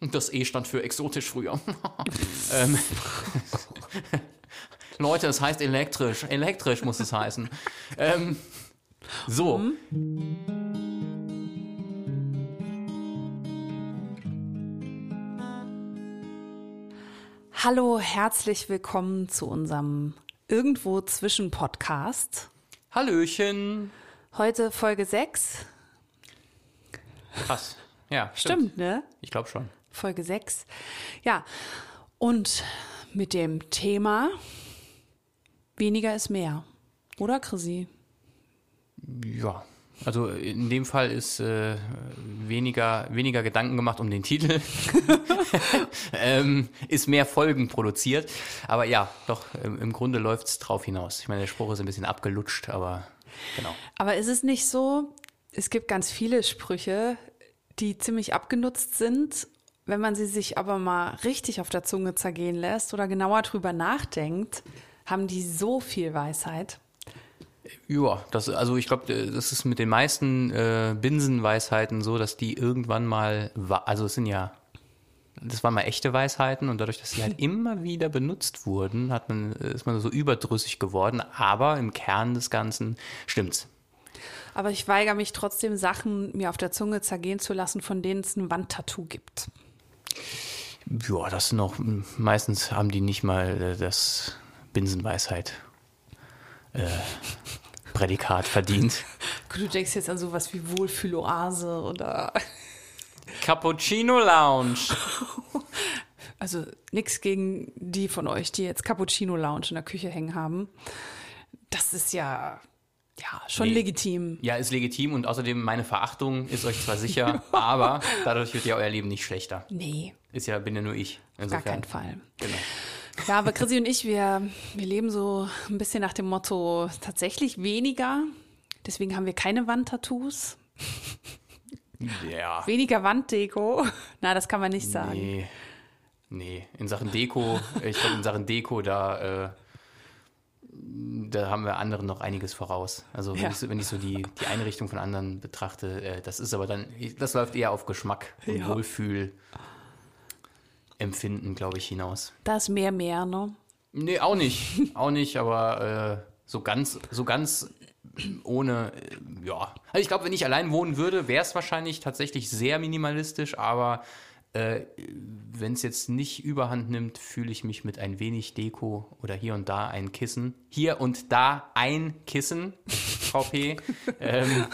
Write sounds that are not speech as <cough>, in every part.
Das E stand für exotisch früher. <laughs> ähm, <laughs> Leute, es heißt elektrisch. Elektrisch muss es heißen. Ähm, so. Mhm. Hallo, herzlich willkommen zu unserem Irgendwo zwischen Podcast. Hallöchen. Heute Folge 6. Krass. Ja, stimmt, stimmt ne? Ich glaube schon. Folge 6. Ja, und mit dem Thema weniger ist mehr. Oder, Chrissy? Ja, also in dem Fall ist äh, weniger, weniger Gedanken gemacht um den Titel, <laughs> ähm, ist mehr Folgen produziert. Aber ja, doch, im, im Grunde läuft es drauf hinaus. Ich meine, der Spruch ist ein bisschen abgelutscht, aber genau. Aber ist es nicht so, es gibt ganz viele Sprüche, die ziemlich abgenutzt sind. Wenn man sie sich aber mal richtig auf der Zunge zergehen lässt oder genauer drüber nachdenkt, haben die so viel Weisheit. Ja, das, also ich glaube, das ist mit den meisten äh, Binsenweisheiten so, dass die irgendwann mal, also es sind ja, das waren mal echte Weisheiten und dadurch, dass sie halt <laughs> immer wieder benutzt wurden, hat man, ist man so überdrüssig geworden, aber im Kern des Ganzen stimmt's. Aber ich weigere mich trotzdem, Sachen mir auf der Zunge zergehen zu lassen, von denen es ein Wandtattoo gibt. Ja, das noch, meistens haben die nicht mal äh, das Binsenweisheit äh, Prädikat verdient. <laughs> Du denkst jetzt an sowas wie Wohlfühloase oder <laughs> Cappuccino Lounge. <laughs> Also nichts gegen die von euch, die jetzt Cappuccino Lounge in der Küche hängen haben. Das ist ja ja, schon nee. legitim. Ja, ist legitim und außerdem meine Verachtung ist euch zwar sicher, <laughs> aber dadurch wird ja euer Leben nicht schlechter. Nee. Ist ja, bin ja nur ich. Insofern. Gar keinen Fall. Genau. Ja, aber Chrissy und ich, wir, wir leben so ein bisschen nach dem Motto tatsächlich weniger. Deswegen haben wir keine Wandtattoos. Ja. Weniger Wanddeko. Na, das kann man nicht sagen. Nee. Nee, in Sachen Deko, ich glaube, in Sachen Deko, da, äh, da haben wir anderen noch einiges voraus. Also wenn, ja. ich, wenn ich so die, die Einrichtung von anderen betrachte, äh, das ist aber dann, das läuft eher auf Geschmack und ja. Wohlfühl. Empfinden, glaube ich, hinaus. Da ist mehr mehr, ne? Nee, auch nicht. auch nicht, aber äh, so ganz, so ganz ohne, äh, ja. Also ich glaube, wenn ich allein wohnen würde, wäre es wahrscheinlich tatsächlich sehr minimalistisch, aber äh, wenn es jetzt nicht überhand nimmt, fühle ich mich mit ein wenig Deko oder hier und da ein Kissen. Hier und da ein Kissen, <laughs> VP, ähm,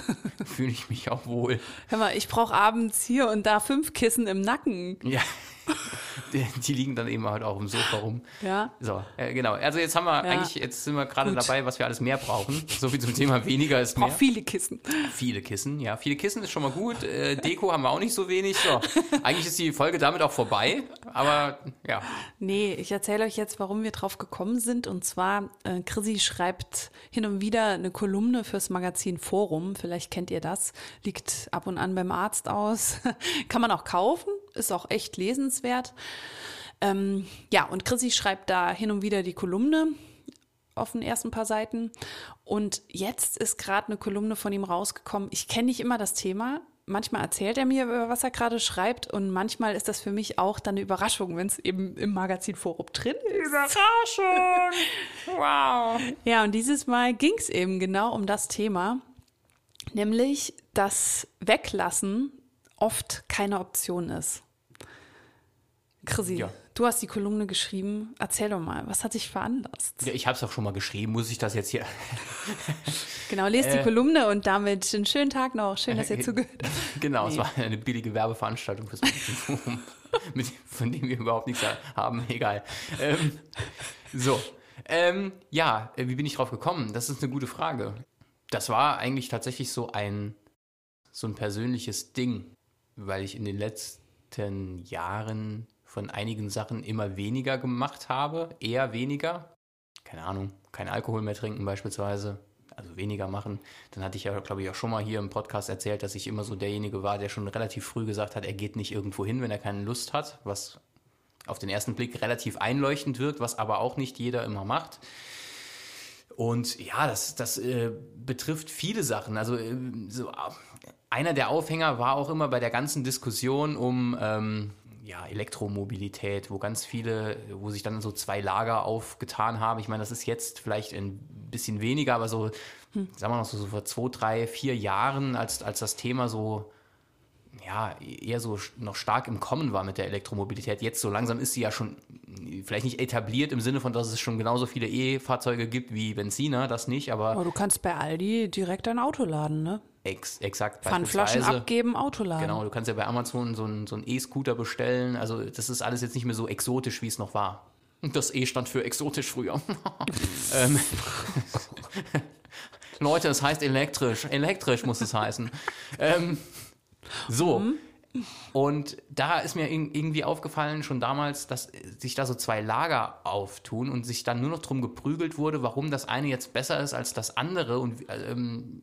fühle ich mich auch wohl. Hör mal, ich brauche abends hier und da fünf Kissen im Nacken. Ja. <laughs> Die, die, liegen dann eben halt auch im Sofa rum. Ja. So, äh, genau. Also jetzt haben wir ja. eigentlich, jetzt sind wir gerade dabei, was wir alles mehr brauchen. So viel zum Thema weniger ist mehr. Auch viele Kissen. Viele Kissen, ja. Viele Kissen ist schon mal gut. Äh, Deko haben wir auch nicht so wenig. So. Eigentlich ist die Folge damit auch vorbei. Aber ja. Nee, ich erzähle euch jetzt, warum wir drauf gekommen sind. Und zwar, äh, Chrissy schreibt hin und wieder eine Kolumne fürs Magazin Forum. Vielleicht kennt ihr das. Liegt ab und an beim Arzt aus. <laughs> Kann man auch kaufen ist auch echt lesenswert. Ähm, ja, und Chrissy schreibt da hin und wieder die Kolumne auf den ersten paar Seiten. Und jetzt ist gerade eine Kolumne von ihm rausgekommen. Ich kenne nicht immer das Thema. Manchmal erzählt er mir, über was er gerade schreibt. Und manchmal ist das für mich auch dann eine Überraschung, wenn es eben im Magazinforum drin ist. Überraschung! <laughs> wow! Ja, und dieses Mal ging es eben genau um das Thema. Nämlich, dass Weglassen oft keine Option ist. Chrissy, ja. du hast die Kolumne geschrieben. Erzähl doch mal, was hat dich veranlasst? Ja, ich habe es auch schon mal geschrieben. Muss ich das jetzt hier? <laughs> genau, lest äh, die Kolumne und damit einen schönen Tag noch. Schön, dass ihr <laughs> zugehört habt. Genau, nee. es war eine billige Werbeveranstaltung fürs Forum, <laughs> von dem wir überhaupt nichts haben. Egal. Ähm, so, ähm, ja, äh, wie bin ich drauf gekommen? Das ist eine gute Frage. Das war eigentlich tatsächlich so ein, so ein persönliches Ding, weil ich in den letzten Jahren von einigen Sachen immer weniger gemacht habe, eher weniger. Keine Ahnung, kein Alkohol mehr trinken beispielsweise, also weniger machen. Dann hatte ich ja, glaube ich, auch schon mal hier im Podcast erzählt, dass ich immer so derjenige war, der schon relativ früh gesagt hat, er geht nicht irgendwo hin, wenn er keine Lust hat, was auf den ersten Blick relativ einleuchtend wirkt, was aber auch nicht jeder immer macht. Und ja, das, das äh, betrifft viele Sachen. Also äh, so, einer der Aufhänger war auch immer bei der ganzen Diskussion um ähm, ja, Elektromobilität, wo ganz viele, wo sich dann so zwei Lager aufgetan haben. Ich meine, das ist jetzt vielleicht ein bisschen weniger, aber so, hm. sagen wir noch so, so vor zwei, drei, vier Jahren, als, als das Thema so ja, eher so noch stark im Kommen war mit der Elektromobilität. Jetzt so langsam ist sie ja schon vielleicht nicht etabliert im Sinne von, dass es schon genauso viele E-Fahrzeuge gibt wie Benziner, das nicht, aber. Aber du kannst bei Aldi direkt ein Auto laden, ne? Ex, exakt. Pfandflaschen abgeben, Auto laden. Genau, du kannst ja bei Amazon so einen so E-Scooter bestellen. Also das ist alles jetzt nicht mehr so exotisch, wie es noch war. Und das E stand für exotisch früher. <laughs> ähm, <laughs> Leute, es heißt elektrisch. Elektrisch muss es heißen. Ähm, so. Mhm. Und da ist mir irgendwie aufgefallen, schon damals, dass sich da so zwei Lager auftun und sich dann nur noch drum geprügelt wurde, warum das eine jetzt besser ist als das andere und ähm,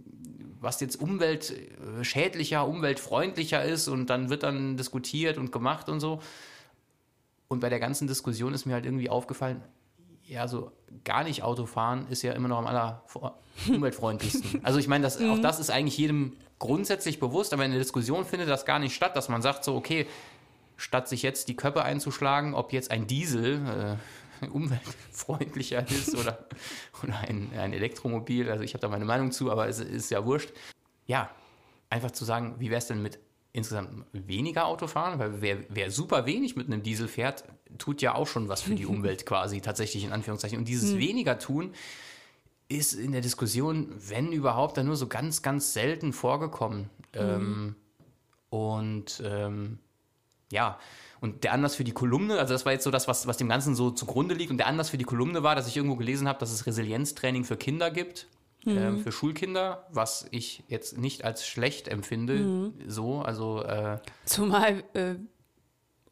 was jetzt umweltschädlicher, umweltfreundlicher ist und dann wird dann diskutiert und gemacht und so. Und bei der ganzen Diskussion ist mir halt irgendwie aufgefallen, ja, so gar nicht Auto fahren ist ja immer noch am aller umweltfreundlichsten. <laughs> Also ich meine, das, auch mhm. das ist eigentlich jedem grundsätzlich bewusst, aber in der Diskussion findet das gar nicht statt, dass man sagt so, okay, statt sich jetzt die Köpfe einzuschlagen, ob jetzt ein Diesel äh, <laughs> umweltfreundlicher ist oder, <laughs> oder ein, ein Elektromobil, also ich habe da meine Meinung zu, aber es ist ja wurscht. Ja, einfach zu sagen, wie wäre es denn mit insgesamt weniger Auto fahren, weil wer, wer, super wenig mit einem Diesel fährt, tut ja auch schon was für die <laughs> Umwelt quasi, tatsächlich in Anführungszeichen. Und dieses hm. weniger tun ist in der Diskussion, wenn überhaupt, dann nur so ganz, ganz selten vorgekommen. Mhm. Ähm, und ähm, ja, und der Anlass für die Kolumne, also das war jetzt so das, was, was dem Ganzen so zugrunde liegt. Und der Anlass für die Kolumne war, dass ich irgendwo gelesen habe, dass es Resilienztraining für Kinder gibt. Mhm. Ähm, für Schulkinder, was ich jetzt nicht als schlecht empfinde, mhm. so, also äh, Zumal äh,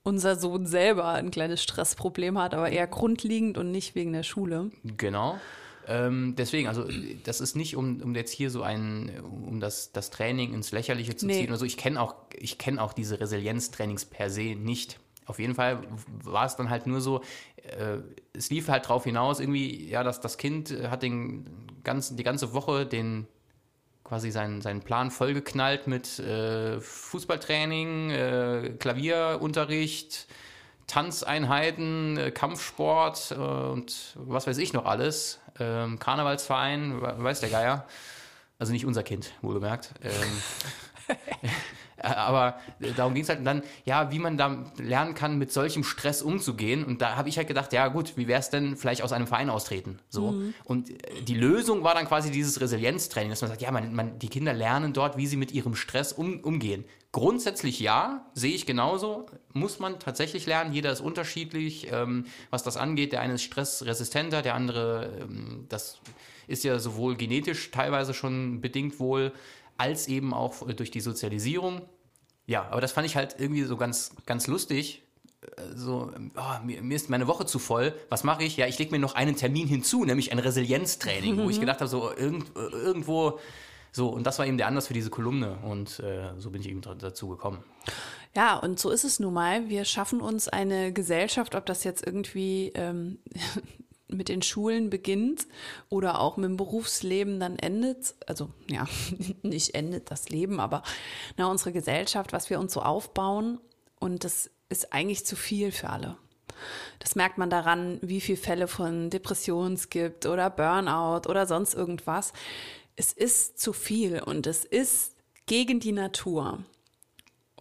unser Sohn selber ein kleines Stressproblem hat, aber eher grundlegend und nicht wegen der Schule. Genau. Ähm, deswegen, also das ist nicht, um, um jetzt hier so ein, um das, das Training ins Lächerliche zu ziehen oder so. Ich kenne auch, ich kenne auch diese Resilienztrainings per se nicht. Auf jeden Fall war es dann halt nur so, äh, es lief halt drauf hinaus, irgendwie, ja, dass das Kind hat den ganzen, die ganze Woche den quasi seinen, seinen Plan vollgeknallt mit äh, Fußballtraining, äh, Klavierunterricht, Tanzeinheiten, äh, Kampfsport äh, und was weiß ich noch alles. Ähm, Karnevalsverein, weiß der Geier. Also nicht unser Kind, wohlgemerkt. Ähm, Äh, <laughs> <laughs> aber äh, darum ging es halt dann, ja, wie man da lernen kann, mit solchem Stress umzugehen. Und da habe ich halt gedacht, ja gut, wie wäre es denn vielleicht aus einem Verein austreten? So. Mhm. Und äh, die Lösung war dann quasi dieses Resilienztraining, dass man sagt, ja, man, man, die Kinder lernen dort, wie sie mit ihrem Stress um, umgehen. Grundsätzlich ja, sehe ich genauso. Muss man tatsächlich lernen. Jeder ist unterschiedlich, ähm, was das angeht. Der eine ist stressresistenter, der andere, ähm, das ist ja sowohl genetisch teilweise schon bedingt wohl, als eben auch durch die Sozialisierung. Ja, aber das fand ich halt irgendwie so ganz, ganz lustig. Äh, so, oh, mir, mir, ist meine Woche zu voll. Was mache ich? Ja, ich lege mir noch einen Termin hinzu, nämlich ein Resilienztraining, wo ich <laughs> gedacht habe, so irgend, irgendwo, so, und das war eben der Anlass für diese Kolumne und äh, so bin ich eben dazu gekommen. Ja, und so ist es nun mal. Wir schaffen uns eine Gesellschaft, ob das jetzt irgendwie ähm, <laughs> mit den Schulen beginnt oder auch mit dem Berufsleben dann endet, also ja, <laughs> nicht endet das Leben, aber na, unsere Gesellschaft, was wir uns so aufbauen und das ist eigentlich zu viel für alle. Das merkt man daran, wie viele Fälle von Depressionen es gibt oder Burnout oder sonst irgendwas. Es ist zu viel und es ist gegen die Natur.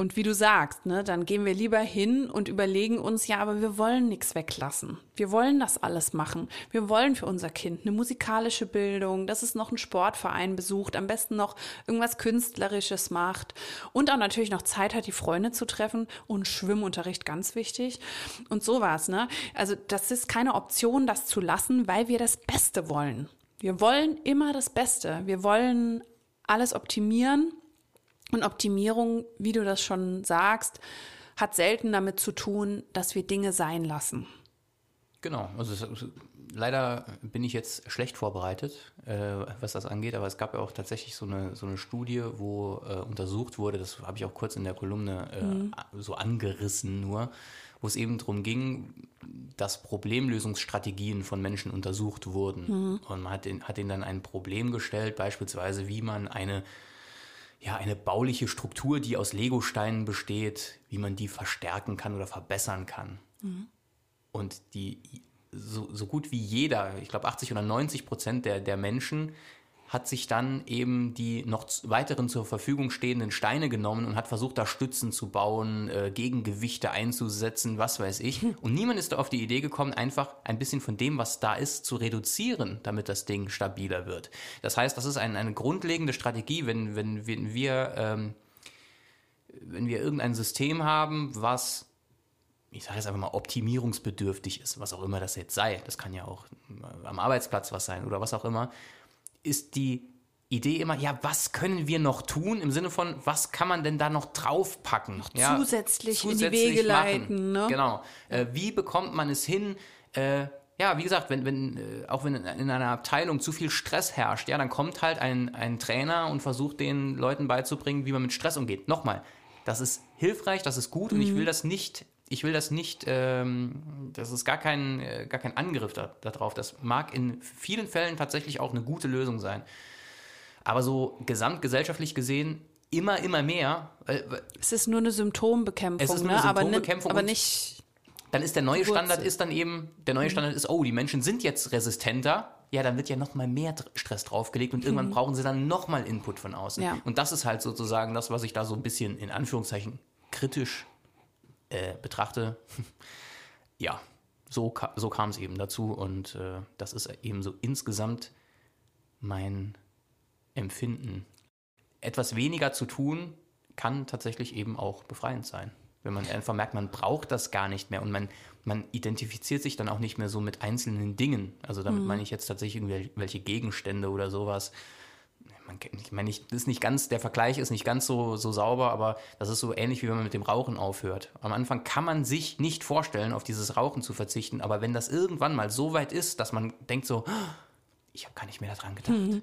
Und wie du sagst, ne, dann gehen wir lieber hin und überlegen uns, ja, aber wir wollen nichts weglassen. Wir wollen das alles machen. Wir wollen für unser Kind eine musikalische Bildung, dass es noch einen Sportverein besucht, am besten noch irgendwas Künstlerisches macht und auch natürlich noch Zeit hat, die Freunde zu treffen und Schwimmunterricht ganz wichtig und sowas, ne? Also, das ist keine Option, das zu lassen, weil wir das Beste wollen. Wir wollen immer das Beste. Wir wollen alles optimieren und Optimierung, wie du das schon sagst, hat selten damit zu tun, dass wir Dinge sein lassen. Genau, also leider bin ich jetzt schlecht vorbereitet, äh, was das angeht, aber es gab ja auch tatsächlich so eine, so eine Studie, wo äh, untersucht wurde, das habe ich auch kurz in der Kolumne äh, mhm. so angerissen nur, wo es eben darum ging, dass Problemlösungsstrategien von Menschen untersucht wurden. Mhm. Und man hat, den, hat ihnen dann ein Problem gestellt, beispielsweise wie man eine ja, eine bauliche Struktur, die aus Legosteinen besteht, wie man die verstärken kann oder verbessern kann. Und die so, so gut wie jeder, ich glaube 80 oder 90 Prozent der, der Menschen hat sich dann eben die noch weiteren zur Verfügung stehenden Steine genommen und hat versucht, da Stützen zu bauen, äh, Gegengewichte einzusetzen, was weiß ich. Und niemand ist da auf die Idee gekommen, einfach ein bisschen von dem, was da ist, zu reduzieren, damit das Ding stabiler wird. Das heißt, das ist ein, eine grundlegende Strategie, wenn, wenn, wenn wir, ähm, wenn wir irgendein System haben, was ich sage jetzt einfach mal, optimierungsbedürftig ist, was auch immer das jetzt sei, das kann ja auch am Arbeitsplatz was sein oder was auch immer, ist die Idee immer, ja, was können wir noch tun im Sinne von, was kann man denn da noch draufpacken? Noch ja, zusätzlich, in die Wege leiten. Ne? Genau. Äh, wie bekommt man es hin? Äh, ja, wie gesagt, wenn, wenn, äh, auch wenn in einer Abteilung zu viel Stress herrscht, ja, dann kommt halt ein, ein Trainer und versucht den Leuten beizubringen, wie man mit Stress umgeht. Nochmal, das ist hilfreich, das ist gut mhm. und ich will das nicht ich will das nicht, ähm, das ist gar kein, äh, gar kein Angriff darauf. Da das mag in vielen Fällen tatsächlich auch eine gute Lösung sein. Aber so gesamtgesellschaftlich gesehen immer, immer mehr. Äh, es ist nur eine Symptombekämpfung, es ist nur eine ne? Symptombekämpfung aber, nicht. Dann ist der neue Standard ist dann eben, der neue mhm. Standard ist, oh, die Menschen sind jetzt resistenter. Ja, dann wird ja noch mal mehr Stress draufgelegt und irgendwann mhm. brauchen sie dann noch mal Input von außen. Ja. Und das ist halt sozusagen das, was ich da so ein bisschen in Anführungszeichen kritisch äh, betrachte, <laughs> ja, so, so kam es eben dazu und äh, das ist eben so insgesamt mein Empfinden. Etwas weniger zu tun kann tatsächlich eben auch befreiend sein. Wenn man einfach merkt, man braucht das gar nicht mehr und man, man identifiziert sich dann auch nicht mehr so mit einzelnen Dingen. Also damit mhm. meine ich jetzt tatsächlich irgendwelche Gegenstände oder sowas, man, ich meine, ich, ist nicht ganz, der Vergleich ist nicht ganz so, so sauber, aber das ist so ähnlich wie wenn man mit dem Rauchen aufhört. Am Anfang kann man sich nicht vorstellen, auf dieses Rauchen zu verzichten, aber wenn das irgendwann mal so weit ist, dass man denkt so, ich habe gar nicht mehr daran gedacht. Mhm.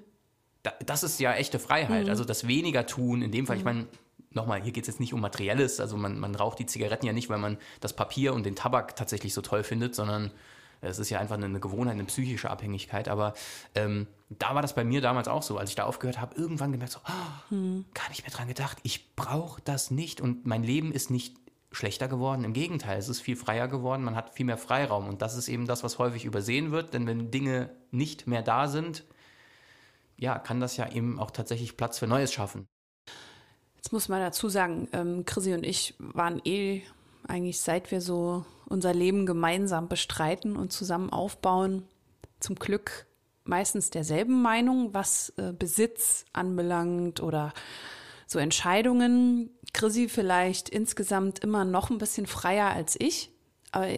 Da, das ist ja echte Freiheit. Mhm. Also das weniger tun, in dem Fall, mhm. ich meine, nochmal, hier geht es jetzt nicht um Materielles, also man, man raucht die Zigaretten ja nicht, weil man das Papier und den Tabak tatsächlich so toll findet, sondern es ist ja einfach eine Gewohnheit, eine psychische Abhängigkeit. Aber ähm, da war das bei mir damals auch so, als ich da aufgehört habe, irgendwann gemerkt, so, oh, hm. gar nicht mehr dran gedacht, ich brauche das nicht und mein Leben ist nicht schlechter geworden. Im Gegenteil, es ist viel freier geworden, man hat viel mehr Freiraum und das ist eben das, was häufig übersehen wird, denn wenn Dinge nicht mehr da sind, ja, kann das ja eben auch tatsächlich Platz für Neues schaffen. Jetzt muss man dazu sagen, ähm, Chrissy und ich waren eh eigentlich seit wir so unser Leben gemeinsam bestreiten und zusammen aufbauen, zum Glück meistens derselben Meinung, was äh, Besitz anbelangt oder so Entscheidungen. Chrissy vielleicht insgesamt immer noch ein bisschen freier als ich, aber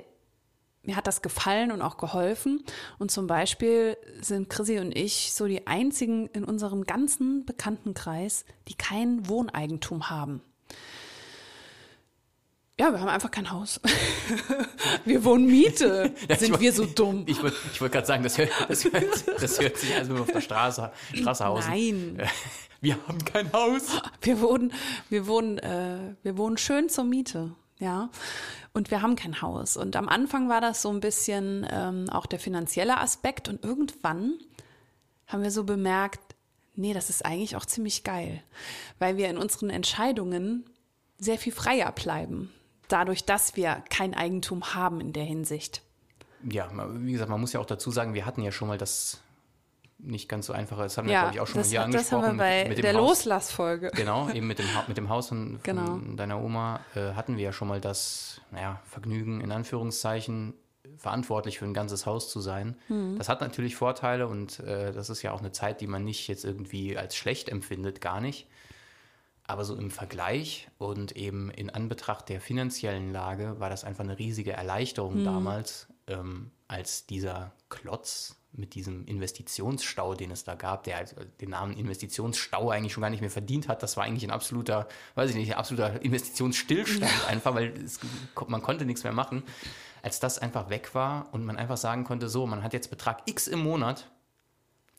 mir hat das gefallen und auch geholfen. Und zum Beispiel sind Chrissy und ich so die einzigen in unserem ganzen Bekanntenkreis, die kein Wohneigentum haben. Ja, wir haben einfach kein Haus. <laughs> wir wohnen Miete. <laughs> Sind wollt, wir so dumm? Ich wollte wollt gerade sagen, das hört, das, hört, das hört sich also auf der Straße, Straße aus. Nein. Wir haben kein Haus. <laughs> Wir wohnen, wir wohnen, äh, wir wohnen schön zur Miete. Ja. Und wir haben kein Haus. Und am Anfang war das so ein bisschen ähm, auch der finanzielle Aspekt. Und irgendwann haben wir so bemerkt, nee, das ist eigentlich auch ziemlich geil. Weil wir in unseren Entscheidungen sehr viel freier bleiben dadurch, dass wir kein Eigentum haben in der Hinsicht. Ja, wie gesagt, man muss ja auch dazu sagen, wir hatten ja schon mal das nicht ganz so einfache, das haben wir, ja, glaube ich, auch schon das, mal hier angesprochen. Das haben wir bei mit, mit der Loslassfolge. Genau, <laughs> eben mit dem, mit dem Haus von, von genau. deiner Oma äh, hatten wir ja schon mal das naja, Vergnügen, in Anführungszeichen, verantwortlich für ein ganzes Haus zu sein. Mhm. Das hat natürlich Vorteile und äh, das ist ja auch eine Zeit, die man nicht jetzt irgendwie als schlecht empfindet, gar nicht. Aber so im Vergleich und eben in Anbetracht der finanziellen Lage war das einfach eine riesige Erleichterung mhm. damals, ähm, als dieser Klotz mit diesem Investitionsstau, den es da gab, der halt den Namen Investitionsstau eigentlich schon gar nicht mehr verdient hat. Das war eigentlich ein absoluter, weiß ich nicht, ein absoluter Investitionsstillstand ja. einfach, weil es, man konnte nichts mehr machen. Als das einfach weg war und man einfach sagen konnte, so, man hat jetzt Betrag X im Monat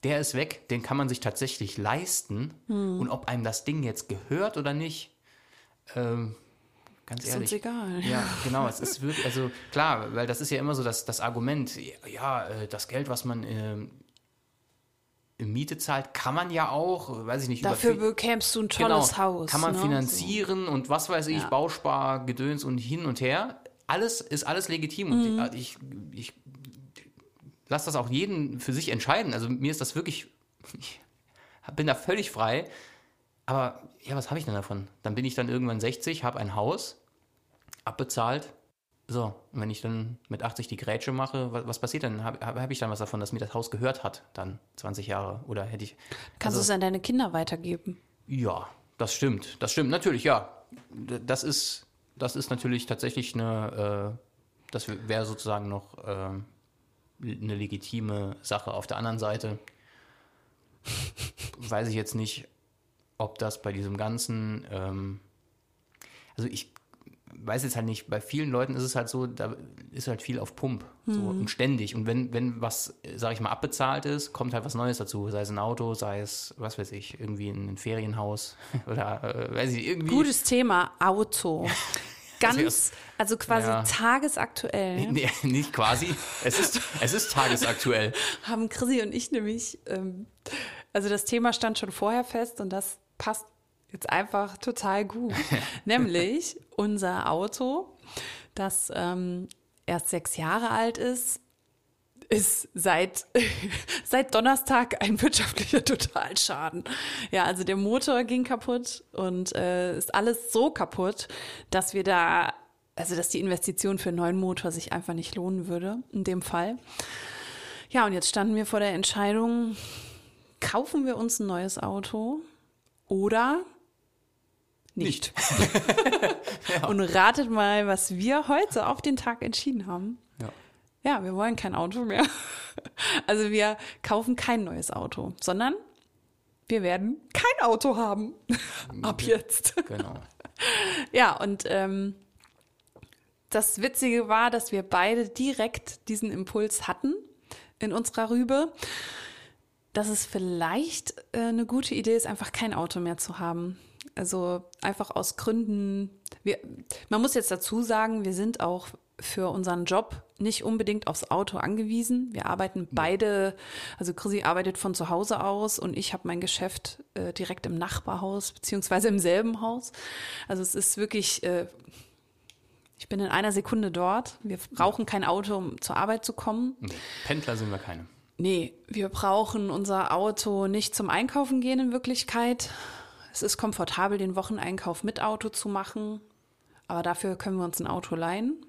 der ist weg, den kann man sich tatsächlich leisten. Hm. Und ob einem das Ding jetzt gehört oder nicht, ähm, ganz ist ehrlich. Ist uns egal. Ja, <laughs> genau. Es ist wirklich, also klar, weil das ist ja immer so das, das Argument, ja, äh, das Geld, was man äh, Miete zahlt, kann man ja auch, weiß ich nicht, Dafür bekämst du ein tolles genau, Haus. kann man ne? finanzieren und was weiß ich, Ja. Bauspar, Gedöns und hin und her. Alles ist alles legitim Mhm. und ich, ich lasse das auch jeden für sich entscheiden. Also mir ist das wirklich, <laughs> ich bin da völlig frei. Aber ja, was habe ich denn davon? Dann bin ich dann irgendwann 60, habe ein Haus, abbezahlt. So, und wenn ich dann mit 80 die Grätsche mache, was, was passiert dann? Habe hab, ich dann was davon, dass mir das Haus gehört hat, dann 20 Jahre? Oder hätte ich. Kannst du es an deine Kinder weitergeben? Ja, das stimmt. Das stimmt, natürlich, ja. Das ist, das ist natürlich tatsächlich eine, äh, das wäre sozusagen noch ähm, eine legitime Sache. Auf der anderen Seite <laughs> weiß ich jetzt nicht, ob das bei diesem ganzen, ähm, also ich weiß jetzt halt nicht, bei vielen Leuten ist es halt so, da ist halt viel auf Pump so, und ständig. Und wenn, wenn was, sag ich mal, abbezahlt ist, kommt halt was Neues dazu. Sei es ein Auto, sei es, was weiß ich, irgendwie ein, ein Ferienhaus <laughs> oder äh, weiß ich, irgendwie. Gutes Thema, Auto. <laughs> Ganz, also quasi Ja. tagesaktuell. Nee, <laughs> nicht quasi. Es ist, es ist tagesaktuell. <laughs> haben Chrissy und ich nämlich, ähm, also das Thema stand schon vorher fest und das passt jetzt einfach total gut. <laughs> Nämlich unser Auto, das ähm, erst sechs Jahre alt ist, ist seit, <laughs> seit Donnerstag ein wirtschaftlicher Totalschaden. Ja, also der Motor ging kaputt und äh, ist alles so kaputt, dass wir da, also dass die Investition für einen neuen Motor sich einfach nicht lohnen würde, in dem Fall. Ja, und jetzt standen wir vor der Entscheidung, kaufen wir uns ein neues Auto oder nicht. <laughs> <laughs> Und ratet mal, was wir heute auf den Tag entschieden haben. Ja. Wir wollen kein Auto mehr. <laughs> Also wir kaufen kein neues Auto, sondern wir werden kein Auto haben. <laughs> Ab jetzt. Genau. <laughs> Ja, und ähm, das Witzige war, dass wir beide direkt diesen Impuls hatten in unserer Rübe, dass es vielleicht äh, eine gute Idee ist, einfach kein Auto mehr zu haben. Also einfach aus Gründen. Wir, man muss jetzt dazu sagen, wir sind auch für unseren Job nicht unbedingt aufs Auto angewiesen. Wir arbeiten beide, also Chrissy arbeitet von zu Hause aus und ich habe mein Geschäft äh, direkt im Nachbarhaus beziehungsweise im selben Haus. Also es ist wirklich, äh, ich bin in einer Sekunde dort. Wir brauchen kein Auto, um zur Arbeit zu kommen. Nee, Pendler sind wir keine. Nee, wir brauchen unser Auto nicht zum Einkaufen gehen in Wirklichkeit. Es ist komfortabel, den Wocheneinkauf mit Auto zu machen. Aber dafür können wir uns ein Auto leihen.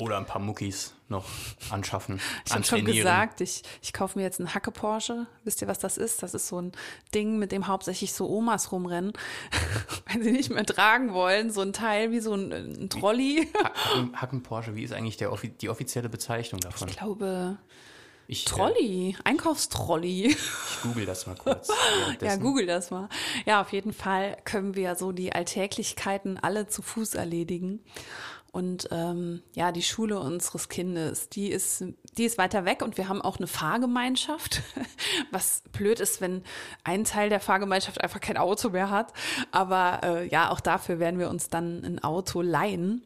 Oder ein paar Muckis noch anschaffen. Ich habe schon gesagt, ich, ich kaufe mir jetzt einen Hacke Porsche. Wisst ihr, was das ist? Das ist so ein Ding, mit dem hauptsächlich so Omas rumrennen, <laughs> wenn sie nicht mehr tragen wollen. So ein Teil wie so ein, ein Trolley. Hacken, Hacken Porsche, wie ist eigentlich der, die offizielle Bezeichnung davon? Ich glaube, Ich, äh, Trolley, Einkaufstrolli. ich google das mal kurz. <laughs> Ja, google das mal. Ja, auf jeden Fall können wir so die Alltäglichkeiten alle zu Fuß erledigen. Und ähm, ja, die Schule unseres Kindes, die ist, die ist weiter weg und wir haben auch eine Fahrgemeinschaft, <laughs> was blöd ist, wenn ein Teil der Fahrgemeinschaft einfach kein Auto mehr hat. Aber äh, ja, auch dafür werden wir uns dann ein Auto leihen.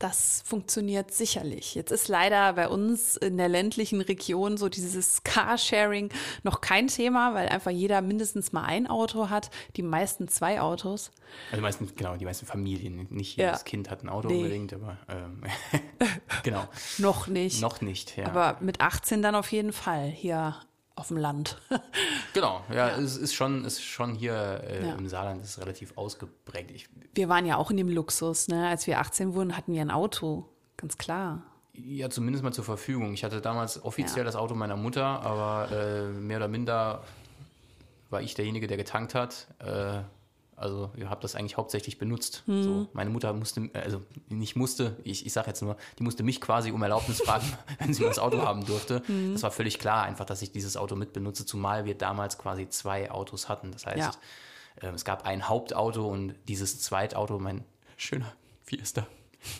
Das funktioniert sicherlich. Jetzt ist leider bei uns in der ländlichen Region so dieses Carsharing noch kein Thema, weil einfach jeder mindestens mal ein Auto hat, die meisten zwei Autos. Also die meisten, genau, die meisten Familien. Nicht Ja. jedes Kind hat ein Auto Nee. unbedingt, aber ähm, <laughs> <laughs> genau. Noch nicht. Noch nicht, ja. Aber mit 18 dann auf jeden Fall hier auf dem Land. <laughs> genau, ja, es ist schon, ist schon hier äh, Ja. im Saarland ist relativ ausgeprägt. Ich, Wir waren ja auch in dem Luxus, ne? Als wir 18 wurden, hatten wir ein Auto. Ganz klar. ja, zumindest mal zur Verfügung. Ich hatte damals offiziell Ja. das Auto meiner Mutter, aber äh, mehr oder minder war ich derjenige, der getankt hat. Äh, also ich habe das eigentlich hauptsächlich benutzt. Mhm. So, meine Mutter musste, also nicht musste, ich, ich sage jetzt nur, die musste mich quasi um Erlaubnis fragen, <laughs> wenn sie mal das Auto haben durfte. Mhm. Das war völlig klar, einfach, dass ich dieses Auto mitbenutze, zumal wir damals quasi zwei Autos hatten. Das heißt, Ja. ähm, es gab ein Hauptauto und dieses Zweitauto, mein schöner Fiesta,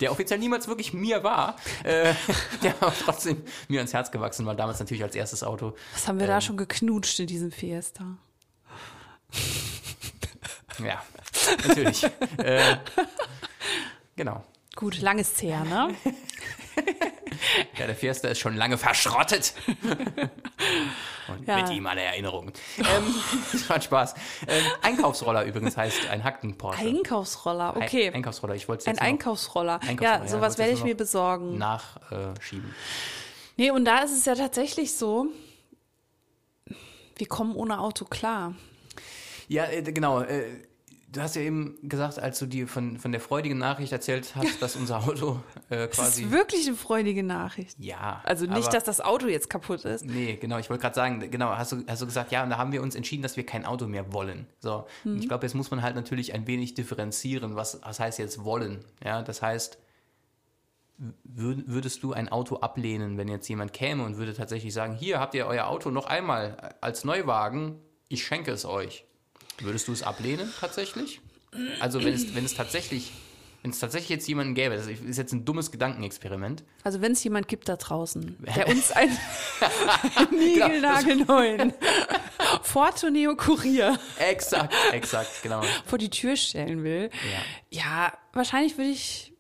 der offiziell niemals wirklich mir war, äh, <laughs> der war trotzdem mir ans Herz gewachsen, war damals natürlich als erstes Auto. Was haben wir da schon geknutscht in diesem Fiesta? Ja, natürlich. <laughs> äh, genau. Gut, langes her, ne? <laughs> Ja, der Fiesta ist schon lange verschrottet. <laughs> Und Ja. mit ihm alle Erinnerungen. ähm, das war ein Spaß. Ähm, Einkaufsroller übrigens heißt ein Hackten Porsche. Einkaufsroller, okay. Ein, Einkaufsroller, ich wollte es Ein Einkaufsroller. Einkaufsroller, Ja, ja, sowas werde ich mir besorgen. nachschieben. Nee, und da ist es ja tatsächlich so, wir kommen ohne Auto klar. Ja, äh, genau. Äh, du hast ja eben gesagt, als du dir von, von der freudigen Nachricht erzählt hast, dass unser Auto äh, Das quasi. ist wirklich eine freudige Nachricht. Ja. Also nicht, aber- dass das Auto jetzt kaputt ist. Nee, genau, ich wollte gerade sagen, genau, hast du, hast du gesagt, ja, und da haben wir uns entschieden, dass wir kein Auto mehr wollen. So, und ich glaube, jetzt muss man halt natürlich ein wenig differenzieren, was, was heißt jetzt wollen. Ja, das heißt, würd, würdest du ein Auto ablehnen, wenn jetzt jemand käme und würde tatsächlich sagen, hier habt ihr euer Auto noch einmal als Neuwagen, ich schenke es euch. Würdest du es ablehnen tatsächlich? Also wenn es, wenn es tatsächlich, wenn es tatsächlich jetzt jemanden gäbe, das ist jetzt ein dummes Gedankenexperiment, Also wenn es jemand gibt da draußen, <laughs> der uns ein <laughs> <laughs> niegelnagelneuen Forto Neo Kurier exakt, exakt, genau. vor die Tür stellen will, Ja. ja, wahrscheinlich würde ich,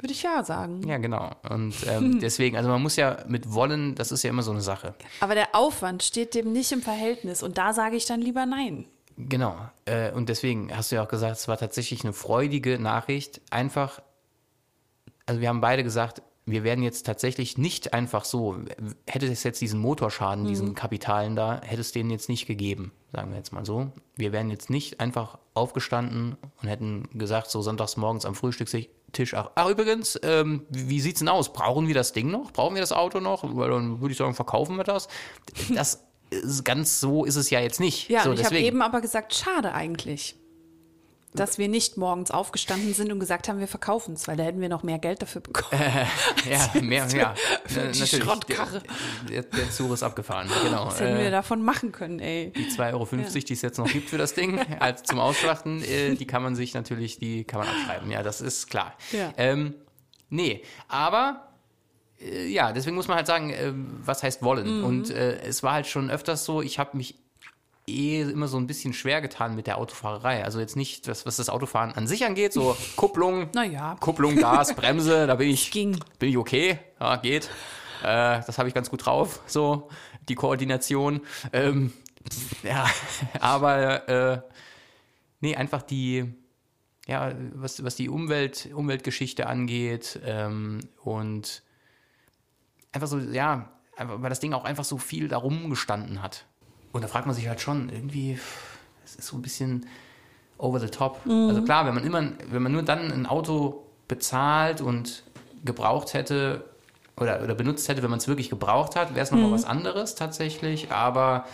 würde ich ja sagen. Ja, genau. Und ähm, deswegen, also man muss ja mit wollen, das ist ja immer so eine Sache. Aber der Aufwand steht dem nicht im Verhältnis und da sage ich dann lieber nein. Genau. Äh, und deswegen hast du ja auch gesagt, es war tatsächlich eine freudige Nachricht. Einfach, also wir haben beide gesagt, wir werden jetzt tatsächlich nicht einfach so, hätte es jetzt diesen Motorschaden, diesen Kapitalen da, hätte es denen jetzt nicht gegeben, sagen wir jetzt mal so. Wir wären jetzt nicht einfach aufgestanden und hätten gesagt, so sonntags morgens am Frühstückstisch, ach, ach übrigens, ähm, wie, sieht's denn aus? Brauchen wir das Ding noch? Brauchen wir das Auto noch? Weil dann würde ich sagen, verkaufen wir das. Das ganz so ist es ja jetzt nicht. Ja, so, ich habe eben aber gesagt, schade eigentlich, dass wir nicht morgens aufgestanden sind und gesagt haben, wir verkaufen es, weil da hätten wir noch mehr Geld dafür bekommen. <laughs> Ja, <laughs> mehr, ja. für Äh, die natürlich. Schrottkarre. Der, der, Zug ist abgefahren, genau. Was hätten Äh, wir davon machen können, ey? die 2,50 Euro, die es jetzt noch gibt für das Ding, <laughs> als zum Ausschlachten, äh, die kann man sich natürlich, die kann man abschreiben. Ja, das ist klar. Ja. Ähm, nee, aber äh, ja, deswegen muss man halt sagen, äh, was heißt wollen? Mhm. Und äh, es war halt schon öfters so, ich habe mich eh immer so ein bisschen schwer getan mit der Autofahrerei. Also jetzt nicht, was, was das Autofahren an sich angeht, so <laughs> Kupplung, Naja. Kupplung, Gas, Bremse, da bin ich, <laughs> Ging. bin ich okay, ja, geht. Äh, das habe ich ganz gut drauf, so die Koordination. Ähm, ja, <laughs> aber äh, nee, einfach die, ja, was, was die Umwelt, Umweltgeschichte angeht ähm, und einfach so, ja, weil das Ding auch einfach so viel darum gestanden hat. Und da fragt man sich halt schon, irgendwie, es ist so ein bisschen over the top. Also klar, wenn man immer, wenn man nur dann ein Auto bezahlt und gebraucht hätte oder, oder benutzt hätte, wenn man es wirklich gebraucht hat, wäre es nochmal was anderes tatsächlich. Aber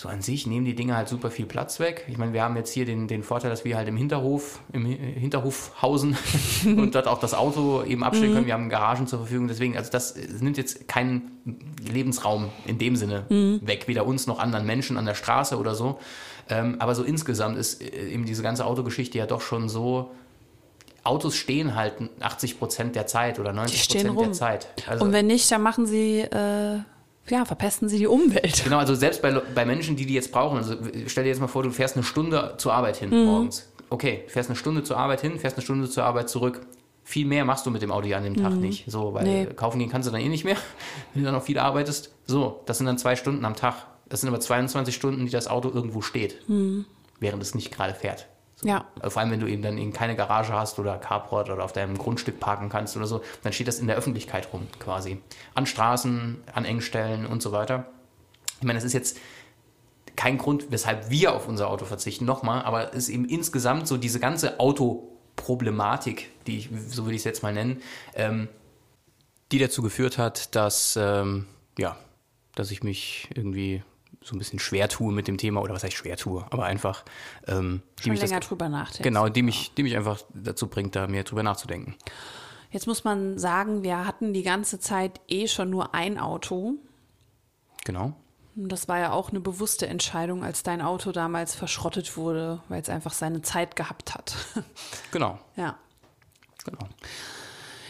so an sich nehmen die Dinge halt super viel Platz weg. Ich meine, wir haben jetzt hier den, den Vorteil, dass wir halt im Hinterhof, im Hi- Hinterhof hausen <laughs> und dort auch das Auto eben abstellen können. Wir haben Garagen zur Verfügung. Deswegen, also das äh, nimmt jetzt keinen Lebensraum in dem Sinne weg, weder uns noch anderen Menschen an der Straße oder so. Ähm, aber so insgesamt ist äh, eben diese ganze Autogeschichte ja doch schon so. Autos stehen halt 80 Prozent der Zeit oder 90 stehen Prozent der. Zeit. Also, Und wenn nicht, dann machen sie, äh, ja, verpesten sie die Umwelt. Genau, also selbst bei, bei Menschen, die die jetzt brauchen, also stell dir jetzt mal vor, du fährst eine Stunde zur Arbeit hin morgens. Okay, fährst eine Stunde zur Arbeit hin, fährst eine Stunde zur Arbeit zurück. Viel mehr machst du mit dem Audi an dem Tag nicht. So, weil Nee. kaufen gehen kannst du dann eh nicht mehr, <laughs> wenn du dann noch viel arbeitest. So, das sind dann zwei Stunden am Tag. Das sind aber 22 Stunden, die das Auto irgendwo steht, während es nicht gerade fährt. So. Ja. Also Vor allem, wenn du eben dann eben keine Garage hast oder Carport oder auf deinem Grundstück parken kannst oder so, dann steht das in der Öffentlichkeit rum quasi. An Straßen, an Engstellen und so weiter. Ich meine, das ist jetzt kein Grund, weshalb wir auf unser Auto verzichten, nochmal, aber es ist eben insgesamt so diese ganze Autoproblematik, die ich, so würde ich es jetzt mal nennen, ähm, die dazu geführt hat, dass, ähm, ja, dass ich mich irgendwie so ein bisschen schwer tue mit dem Thema, oder was heißt schwer tue, aber einfach, ähm, die Schon mich das, länger drüber nachdenken. genau, die mich, die mich einfach dazu bringt, da mehr drüber nachzudenken. Jetzt muss man sagen, wir hatten die ganze Zeit eh schon nur ein Auto. Genau. Und das war ja auch eine bewusste Entscheidung, als dein Auto damals verschrottet wurde, weil es einfach seine Zeit gehabt hat. <laughs> Genau. ja. Genau.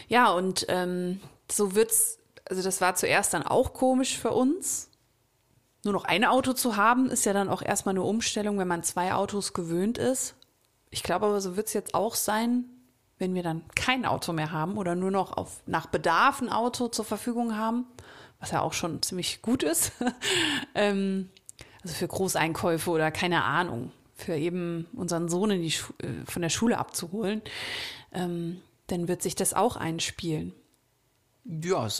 Ja, und ähm, so wird's, also das war zuerst dann auch komisch für uns. Nur noch ein Auto zu haben, ist ja dann auch erstmal eine Umstellung, wenn man zwei Autos gewöhnt ist. Ich glaube aber, so wird's jetzt auch sein, wenn wir dann kein Auto mehr haben oder nur noch auf, nach Bedarf ein Auto zur Verfügung haben, was ja auch schon ziemlich gut ist. <laughs> ähm, also für Großeinkäufe oder keine Ahnung, für eben unseren Sohn äh, von der Schule abzuholen, ähm, dann wird sich das auch einspielen. Ja, das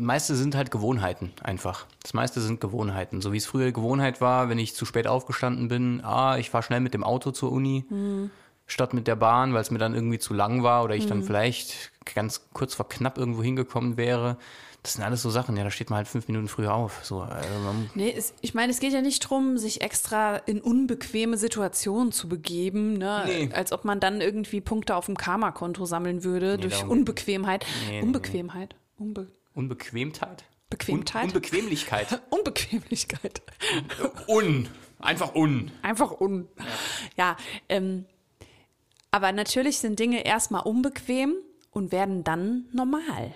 meiste sind halt Gewohnheiten einfach. Das meiste sind Gewohnheiten. So wie es früher Gewohnheit war, wenn ich zu spät aufgestanden bin, ah, ich fahre schnell mit dem Auto zur Uni, mhm. statt mit der Bahn, weil es mir dann irgendwie zu lang war oder ich mhm. dann vielleicht ganz kurz vor knapp irgendwo hingekommen wäre. Das sind alles so Sachen, ja, da steht man halt fünf Minuten früher auf. So, also nee, es, ich meine, es geht ja nicht darum, sich extra in unbequeme Situationen zu begeben, ne? Nee. als ob man dann irgendwie Punkte auf dem Karma-Konto sammeln würde nee, durch Unbequemheit. Nee, Unbequemheit. Unbe Unbequemtheit? Bequemtheit? Un Unbequemlichkeit. <laughs> Unbequemlichkeit. Un. Einfach un. Einfach un. Ja, ähm, aber natürlich sind Dinge erstmal unbequem und werden dann normal.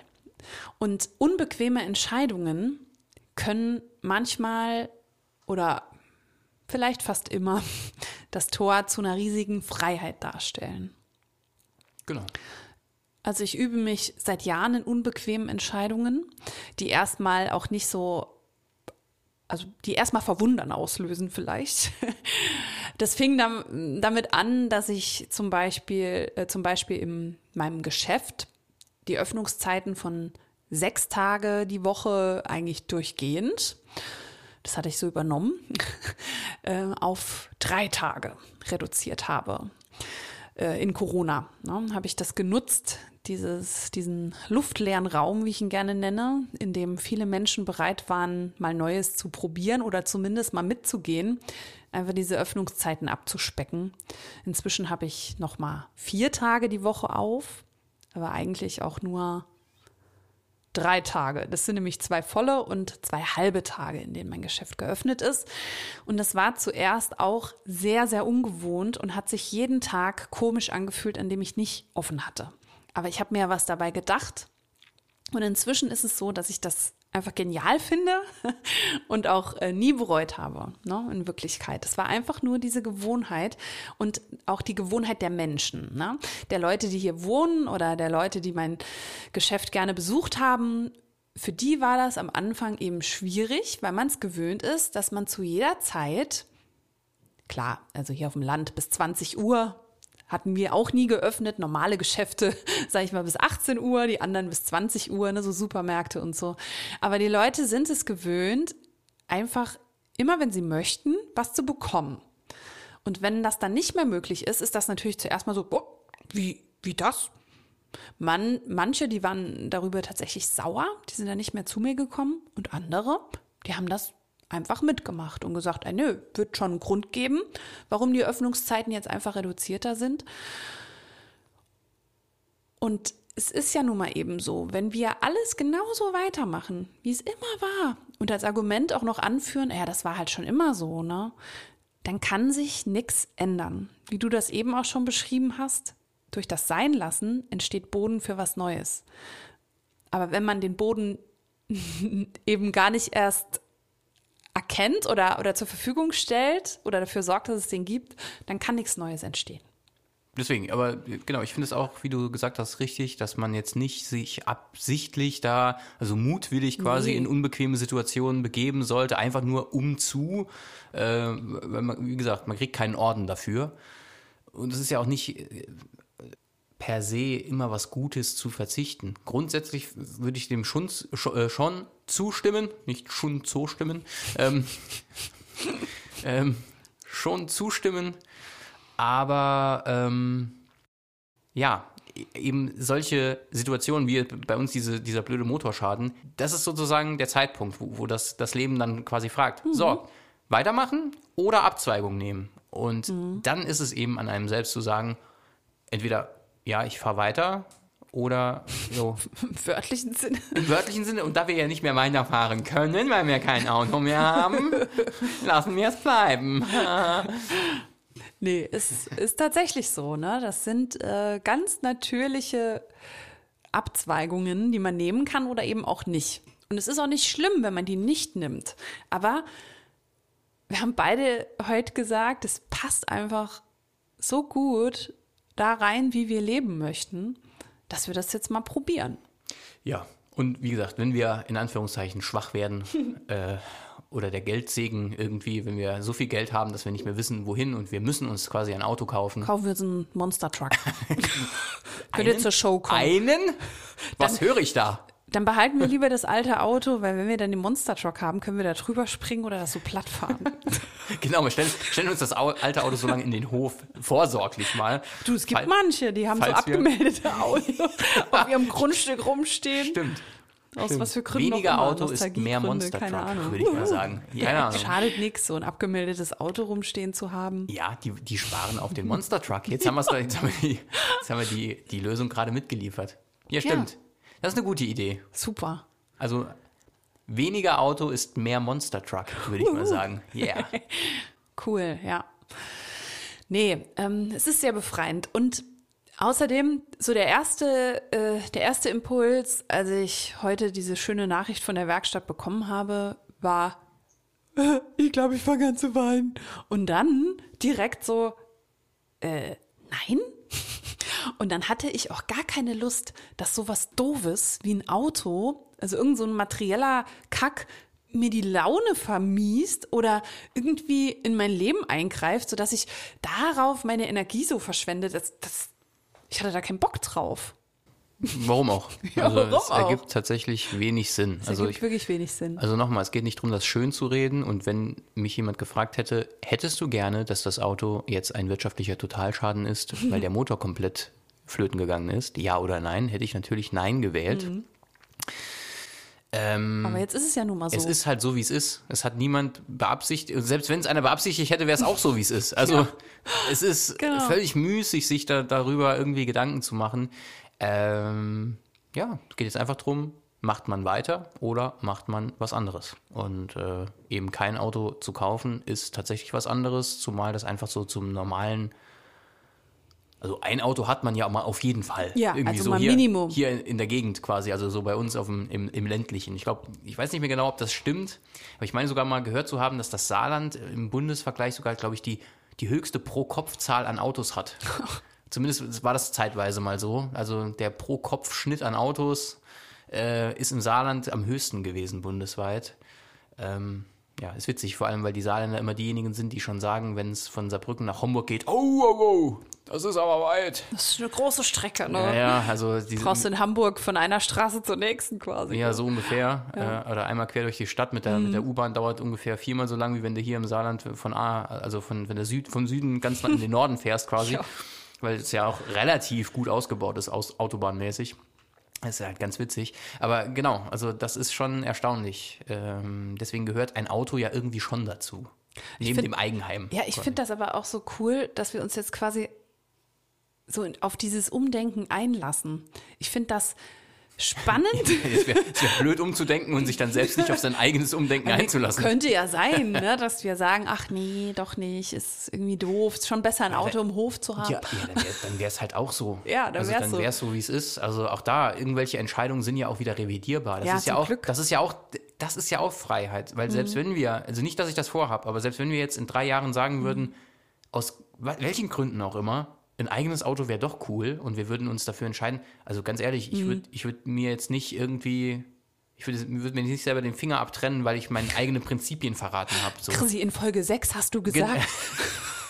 Und unbequeme Entscheidungen können manchmal oder vielleicht fast immer <laughs> das Tor zu einer riesigen Freiheit darstellen. Genau. Also ich übe mich seit Jahren in unbequemen Entscheidungen, die erstmal auch nicht so, also die erstmal Verwundern auslösen vielleicht. <laughs> Das fing dann damit an, dass ich zum Beispiel, äh, zum Beispiel in meinem Geschäft die Öffnungszeiten von sechs Tage die Woche eigentlich durchgehend, das hatte ich so übernommen, <laughs> äh, auf drei Tage reduziert habe. Äh, in Corona ne, habe ich das genutzt, dieses, diesen luftleeren Raum, wie ich ihn gerne nenne, in dem viele Menschen bereit waren, mal Neues zu probieren oder zumindest mal mitzugehen, einfach diese Öffnungszeiten abzuspecken. Inzwischen habe ich noch mal vier Tage die Woche auf aber eigentlich auch nur drei Tage. Das sind nämlich zwei volle und zwei halbe Tage, in denen mein Geschäft geöffnet ist. Und das war zuerst auch sehr, sehr ungewohnt und hat sich jeden Tag komisch angefühlt, an dem ich nicht offen hatte. Aber ich habe mir was dabei gedacht. Und inzwischen ist es so, dass ich das einfach genial finde <laughs> und auch äh, nie bereut habe, ne, in Wirklichkeit. Es war einfach nur diese Gewohnheit und auch die Gewohnheit der Menschen, ne? der Leute, die hier wohnen oder der Leute, die mein Geschäft gerne besucht haben. Für die war das am Anfang eben schwierig, weil man es gewöhnt ist, dass man zu jeder Zeit, klar, also hier auf dem Land bis 20 Uhr hatten wir auch nie geöffnet. Normale Geschäfte, <laughs> sage ich mal, bis 18 Uhr, die anderen bis 20 Uhr, ne, so Supermärkte und so. Aber die Leute sind es gewöhnt, einfach immer, wenn sie möchten, was zu bekommen. Und wenn das dann nicht mehr möglich ist, ist das natürlich zuerst mal so, oh, wie, wie das? Man, manche, die waren darüber tatsächlich sauer, die sind dann nicht mehr zu mir gekommen und andere, die haben das einfach mitgemacht und gesagt, äh, nö, wird schon einen Grund geben, warum die Öffnungszeiten jetzt einfach reduzierter sind. Und es ist ja nun mal eben so, wenn wir alles genauso weitermachen, wie es immer war, und als Argument auch noch anführen, ja, das war halt schon immer so, ne? Dann kann sich nichts ändern. Wie du das eben auch schon beschrieben hast, durch das Seinlassen entsteht Boden für was Neues. Aber wenn man den Boden <laughs> eben gar nicht erst erkennt oder, oder zur Verfügung stellt oder dafür sorgt, dass es den gibt, dann kann nichts Neues entstehen. Deswegen, aber genau, ich finde es auch, wie du gesagt hast, richtig, dass man jetzt nicht sich absichtlich da, also mutwillig quasi nee. in unbequeme Situationen begeben sollte, einfach nur um zu, äh, weil man, wie gesagt, man kriegt keinen Orden dafür. Und es ist ja auch nicht per se immer was Gutes zu verzichten. Grundsätzlich würde ich dem schon, äh, schon zustimmen, nicht schon zustimmen, ähm, <laughs> ähm, schon zustimmen, aber ähm, ja, e-, eben solche Situationen wie bei uns diese, dieser blöde Motorschaden, das ist sozusagen der Zeitpunkt, wo, wo das, das Leben dann quasi fragt, mhm. so, weitermachen oder Abzweigung nehmen. Und mhm. dann ist es eben an einem selbst zu sagen, entweder ja, ich fahre weiter oder so. <laughs> Im wörtlichen Sinne. Im wörtlichen Sinne. Und da wir ja nicht mehr weiterfahren können, weil wir kein Auto mehr haben, <laughs> lassen wir es bleiben. <laughs> nee, es ist tatsächlich so, ne? Das sind äh, ganz natürliche Abzweigungen, die man nehmen kann oder eben auch nicht. Und es ist auch nicht schlimm, wenn man die nicht nimmt. Aber wir haben beide heute gesagt, es passt einfach so gut da rein, wie wir leben möchten, dass wir das jetzt mal probieren. Ja, Und wie gesagt, wenn wir in Anführungszeichen schwach werden <laughs> äh, oder der Geldsegen irgendwie, wenn wir so viel Geld haben, dass wir nicht mehr wissen, wohin und wir müssen uns quasi ein Auto kaufen. Kaufen wir so einen Monster Truck. <laughs> Könnt ihr zur Show kommen. Einen? Was höre ich da? Dann behalten wir lieber das alte Auto, weil wenn wir dann den Monster Truck haben, können wir da drüber springen oder das so platt fahren. <laughs> Genau, wir stellen, stellen uns das alte Auto so lange in den Hof, vorsorglich mal. Du, es gibt Fall- manche, die haben so abgemeldete Autos <laughs> auf ihrem Grundstück rumstehen. Stimmt. Aus stimmt. was für Gründen Weniger. Auto ist mehr Monster keine Truck, Ahnung. würde ich mal sagen. Keine Ahnung. Schadet nichts, so ein abgemeldetes Auto rumstehen zu haben. Ja, die, die sparen auf den Monster Truck. Jetzt haben, jetzt haben wir, die, jetzt haben wir die, die Lösung gerade mitgeliefert. Ja, stimmt. Das ist eine gute Idee. Super. Also weniger Auto ist mehr Monster Truck, würde ich mal sagen. Yeah. <laughs> Cool, ja. Nee, ähm, es ist sehr befreiend. Und außerdem, so der erste, äh, der erste Impuls, als ich heute diese schöne Nachricht von der Werkstatt bekommen habe, war, äh, <laughs> ich glaube, ich fange an zu weinen. Und dann direkt so, äh, nein? Und dann hatte ich auch gar keine Lust, dass sowas Doofes wie ein Auto, also irgend so ein materieller Kack, mir die Laune vermiest oder irgendwie in mein Leben eingreift, sodass ich darauf meine Energie so verschwende. Das, das, ich hatte da keinen Bock drauf. Warum auch? <laughs> Ja, Also warum es auch? ergibt tatsächlich wenig Sinn. Das Also ergibt ich, wirklich wenig Sinn. Also nochmal, es geht nicht darum, das schön zu reden. Und wenn mich jemand gefragt hätte, hättest du gerne, dass das Auto jetzt ein wirtschaftlicher Totalschaden ist, weil der Motor komplett flöten gegangen ist? Ja oder nein? Hätte ich natürlich Nein gewählt. Ähm, Aber jetzt ist es ja nun mal so. es ist halt so, wie es ist. Es hat niemand beabsichtigt, selbst wenn es einer beabsichtigt hätte, wäre es auch so, wie es ist. Also es ist Genau. völlig müßig, sich da, darüber irgendwie Gedanken zu machen. Ähm, ja, es geht jetzt einfach drum, macht man weiter oder macht man was anderes? Und äh, eben kein Auto zu kaufen ist tatsächlich was anderes, zumal das einfach so zum normalen also ein Auto hat man ja mal auf jeden Fall. Ja, Irgendwie also so mal hier, Minimum. Hier in der Gegend quasi, also so bei uns auf dem, im, im ländlichen. Ich glaube, ich weiß nicht mehr genau, ob das stimmt, aber ich meine sogar mal gehört zu haben, dass das Saarland im Bundesvergleich sogar, glaube ich, die, die höchste Pro-Kopf-Zahl an Autos hat. <laughs> Zumindest war das zeitweise mal so. Also der Pro-Kopf-Schnitt an Autos äh, ist im Saarland am höchsten gewesen bundesweit. Ähm, ja, ist witzig, vor allem, weil die Saarländer immer diejenigen sind, die schon sagen, wenn es von Saarbrücken nach Homburg geht, oh, oh, oh, das ist aber weit. Das ist eine große Strecke, ne? Ja, ja, also die Brauchst du in Hamburg von einer Straße zur nächsten quasi. ja, so ungefähr. Äh, oder einmal quer durch die Stadt mit der, mit der U-Bahn dauert ungefähr viermal so lang, wie wenn du hier im Saarland von A, also von, wenn der Süd, vom Süden ganz nach in den Norden fährst quasi. <laughs> Ja. Weil es ja auch relativ gut ausgebaut ist, aus, autobahnmäßig. Das ist halt ganz witzig. Aber genau, also das ist schon erstaunlich. Ähm, deswegen gehört ein Auto ja irgendwie schon dazu. Neben find- dem Eigenheim. Ja, ich finde das aber auch so cool, dass wir uns jetzt quasi so auf dieses Umdenken einlassen. Ich finde das spannend. <laughs> Es wäre wär blöd umzudenken und sich dann selbst nicht auf sein eigenes Umdenken <laughs> einzulassen. Könnte ja sein, <laughs> ne, dass wir sagen, ach nee, doch nicht, ist irgendwie doof, ist schon besser ein Auto im Hof zu haben. Ja, ja dann wäre es halt auch so. Ja, dann also wär's dann so. wäre es so, wie es ist. Also auch da, irgendwelche Entscheidungen sind ja auch wieder revidierbar. Das Ja, ist ja auch, Glück. Mhm. das ist ja auch, das ist ja auch Freiheit. Weil selbst wenn wir, also nicht, dass ich das vorhabe, aber selbst wenn wir jetzt in drei Jahren sagen würden, Mhm. aus wa- welchen Gründen auch immer, ein eigenes Auto wäre doch cool und wir würden uns dafür entscheiden. Also ganz ehrlich, ich Mhm. würde ich würd mir jetzt nicht irgendwie, ich würde würd mir nicht selber den Finger abtrennen, weil ich meine eigenen Prinzipien verraten habe. So. Chrissy, in Folge 6 hast du gesagt,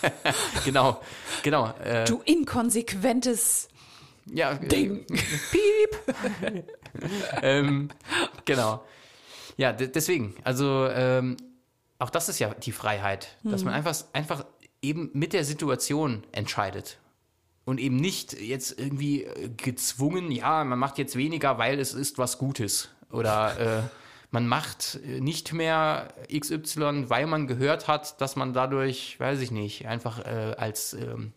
<laughs> Genau, genau. Äh, du inkonsequentes ja, Ding. <laughs> Piep. ähm, genau. Ja, de- deswegen. Also ähm, auch das ist ja die Freiheit, dass man einfach, einfach eben mit der Situation entscheidet. Und eben nicht jetzt irgendwie äh, gezwungen, ja, man macht jetzt weniger, weil es ist was Gutes. Oder äh, <laughs> man macht äh, nicht mehr XY, weil man gehört hat, dass man dadurch, weiß ich nicht, einfach äh, als ähm,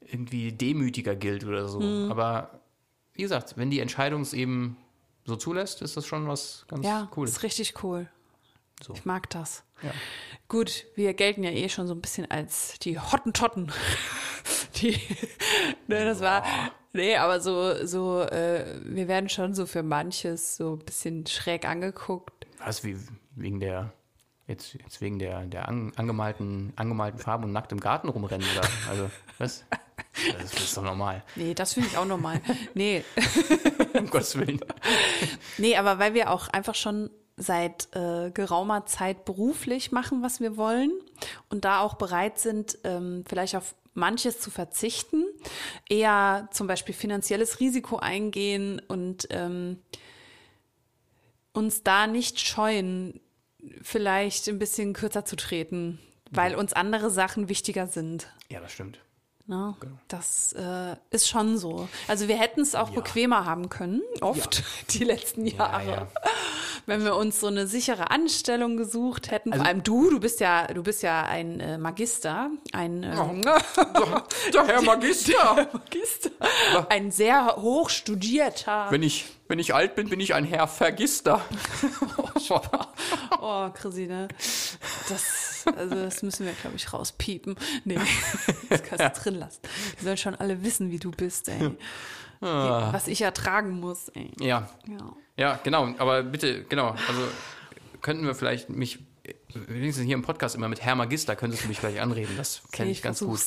irgendwie demütiger gilt oder so. Aber wie gesagt, wenn die Entscheidung es eben so zulässt, ist das schon was ganz Ja, Cooles. ist richtig cool. So. Ich mag das. Ja. Gut, wir gelten ja eh schon so ein bisschen als die Hottentotten. <laughs> die, ne, das war, nee, aber so, so, äh, wir werden schon so für manches so ein bisschen schräg angeguckt. Was, wie wegen der, jetzt, jetzt wegen der, der an, angemalten, angemalten Farben und nackt im Garten rumrennen oder, also, was? Das ist doch normal. Nee, das finde ich auch normal. <laughs> nee, um Gottes Willen. Nee, aber weil wir auch einfach schon seit äh, geraumer Zeit beruflich machen, was wir wollen und da auch bereit sind, ähm, vielleicht auf manches zu verzichten, eher zum Beispiel finanzielles Risiko eingehen und ähm, uns da nicht scheuen, vielleicht ein bisschen kürzer zu treten, weil uns andere Sachen wichtiger sind. Ja, das stimmt. Ne? Das äh, ist schon so. Also wir hätten es auch Ja. bequemer haben können, oft <laughs> die letzten Jahre. ja. Wenn wir uns so eine sichere Anstellung gesucht hätten. Also Vor allem du, du bist ja, du bist ja ein äh, Magister, ein äh, <laughs> <laughs> Der Herr Magister. Magister, ein sehr hoch studierter. Wenn ich, wenn ich alt bin, bin ich ein Herr Vergister. Oh, Chrissy, ne? Das, also das müssen wir, glaube ich, rauspiepen. Nee, <laughs> das kannst du drin lassen. Die sollen schon alle wissen, wie du bist, ey. Ah. Was ich ertragen muss, ey. ja, Ja. ja, genau. Aber bitte, genau. Also könnten wir vielleicht mich, wenigstens hier im Podcast immer mit Herr Magister, könntest du mich gleich anreden. Das fände ich ich ganz gut.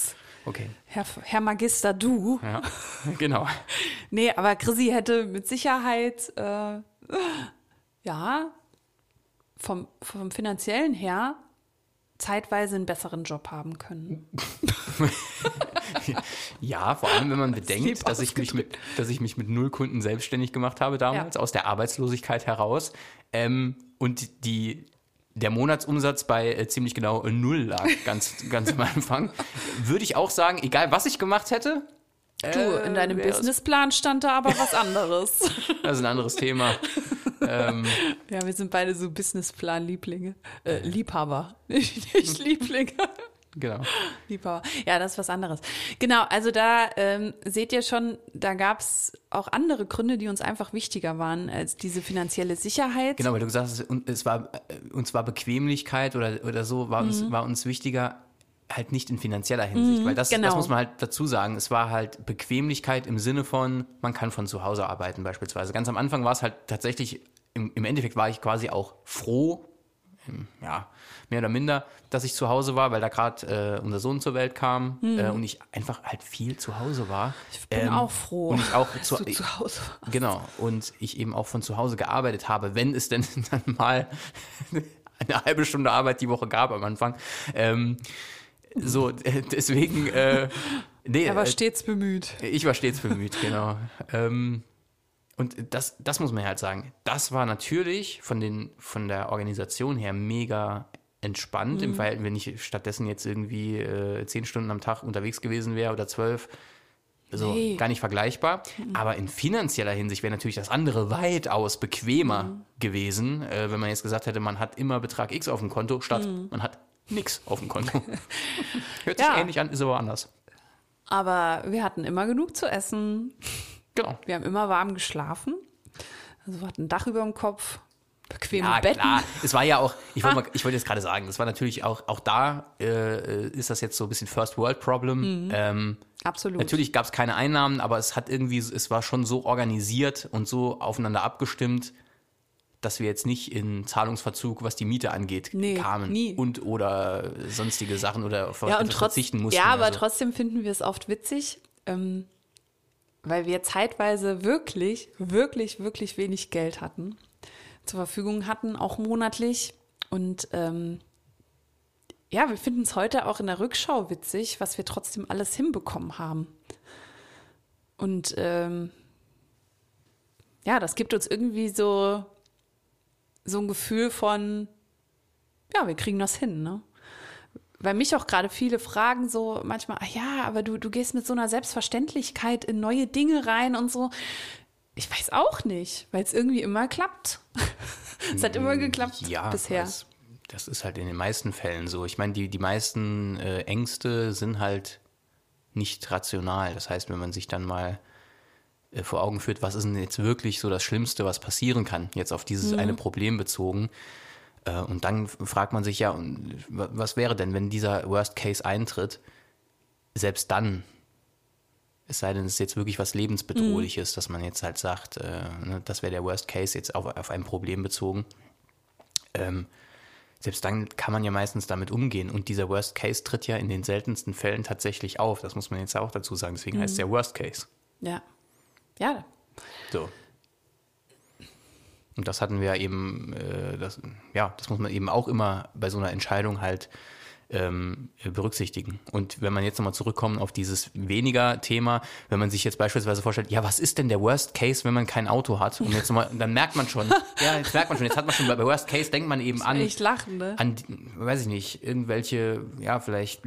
Okay, Herr, Herr Magister, du. ja, genau. Nee, aber Chrissy hätte mit Sicherheit, äh, ja, vom, vom finanziellen her zeitweise einen besseren Job haben können. <laughs> Ja, vor allem, wenn man <laughs> bedenkt, dass ich, mich mit, dass ich mich mit null Kunden selbstständig gemacht habe damals, Ja. aus der Arbeitslosigkeit heraus. Ähm, und die, der Monatsumsatz bei äh, ziemlich genau äh, null lag, <laughs> ganz, ganz am Anfang. Würde ich auch sagen, egal was ich gemacht hätte, Du, in deinem wär's- Businessplan stand da aber was anderes. das ist ein anderes Thema. Ähm, <laughs> ja, wir sind beide so Businessplan-Lieblinge. Äh, Liebhaber. <laughs> Nicht, nicht Lieblinge. genau. Liebhaber. Ja, das ist was anderes. Genau, also da ähm, seht ihr schon, da gab es auch andere Gründe, die uns einfach wichtiger waren als diese finanzielle Sicherheit. Genau, weil du gesagt hast, es war, äh, uns war Bequemlichkeit oder, oder so, war Mhm. uns, war uns wichtiger, halt nicht in finanzieller Hinsicht, weil das, genau. das muss man halt dazu sagen. Es war halt Bequemlichkeit im Sinne von, man kann von zu Hause arbeiten beispielsweise. Ganz am Anfang war es halt tatsächlich, im, im Endeffekt war ich quasi auch froh, ähm, ja, mehr oder minder, dass ich zu Hause war, weil da gerade äh, unser Sohn zur Welt kam äh, und ich einfach halt viel zu Hause war. Mhm. Ich bin auch froh, Und ich auch <laughs> zu, du zu Hause warst. Genau. Und ich eben auch von zu Hause gearbeitet habe, wenn es denn <laughs> dann mal <laughs> eine halbe Stunde Arbeit die Woche gab am Anfang. Ähm, so, äh, deswegen, äh, nee, Er war äh, stets bemüht. ich war stets bemüht, genau. Ähm, und das, das muss man halt sagen. Das war natürlich von, den, von der Organisation her mega entspannt Mhm. im Verhältnis, wenn ich stattdessen jetzt irgendwie äh, zehn Stunden am Tag unterwegs gewesen wäre oder zwölf. So Nee. gar nicht vergleichbar. Aber in finanzieller Hinsicht wäre natürlich das andere weitaus bequemer Mhm. gewesen, äh, wenn man jetzt gesagt hätte, man hat immer Betrag X auf dem Konto, statt man hat nix auf dem Konto. <laughs> Hört sich Mhm. Ja. ähnlich an, ist aber anders. Aber wir hatten immer genug zu essen. Genau. Wir haben immer warm geschlafen. Also wir hatten ein Dach über dem Kopf, bequeme Ja, Betten. klar. Es war ja auch, ich wollte, <laughs> mal, ich wollte jetzt gerade sagen, das war natürlich auch, auch da äh, ist das jetzt so ein bisschen First World Problem. Ähm, Absolut. natürlich gab es keine Einnahmen, aber es hat irgendwie, es war schon so organisiert und so aufeinander abgestimmt, dass wir jetzt nicht in Zahlungsverzug, was die Miete angeht, Nee, kamen nie. und oder sonstige Sachen oder auf ja, und etwas trotz, verzichten mussten. ja, aber also. trotzdem finden wir es oft witzig, ähm, weil wir zeitweise wirklich, wirklich, wirklich wenig Geld hatten, zur Verfügung hatten, auch monatlich. Und ähm, ja, wir finden es heute auch in der Rückschau witzig, was wir trotzdem alles hinbekommen haben. Und ähm, ja, das gibt uns irgendwie so, so ein Gefühl von, ja, wir kriegen das hin, ne? Weil mich auch gerade viele fragen so manchmal, ah ja, aber du, du gehst mit so einer Selbstverständlichkeit in neue Dinge rein und so. Ich weiß auch nicht, weil es irgendwie immer klappt. <laughs> es hat immer geklappt ja, bisher. Das, das ist halt in den meisten Fällen so. Ich meine, die, die meisten äh, Ängste sind halt nicht rational. Das heißt, wenn man sich dann mal vor Augen führt, was ist denn jetzt wirklich so das Schlimmste, was passieren kann, jetzt auf dieses Mhm. eine Problem bezogen. Äh, und dann fragt man sich ja, was wäre denn, wenn dieser Worst Case eintritt? Selbst dann, es sei denn, es ist jetzt wirklich was lebensbedrohliches, dass man jetzt halt sagt, äh, ne, das wäre der Worst Case jetzt auf, auf ein Problem bezogen. Ähm, selbst dann kann man ja meistens damit umgehen. Und dieser Worst Case tritt ja in den seltensten Fällen tatsächlich auf. Das muss man jetzt auch dazu sagen. Deswegen heißt es ja Worst Case. Ja. Ja, So. Und das hatten wir eben, äh, das, ja, das muss man eben auch immer bei so einer Entscheidung halt ähm, berücksichtigen. Und wenn man jetzt nochmal zurückkommt auf dieses weniger Thema, wenn man sich jetzt beispielsweise vorstellt, ja, was ist denn der Worst Case, wenn man kein Auto hat? Und jetzt mal, dann merkt man schon, <laughs> ja, jetzt merkt man schon, jetzt hat man schon bei Worst Case denkt man eben an, lachen, ne? an, weiß ich nicht, irgendwelche, ja, vielleicht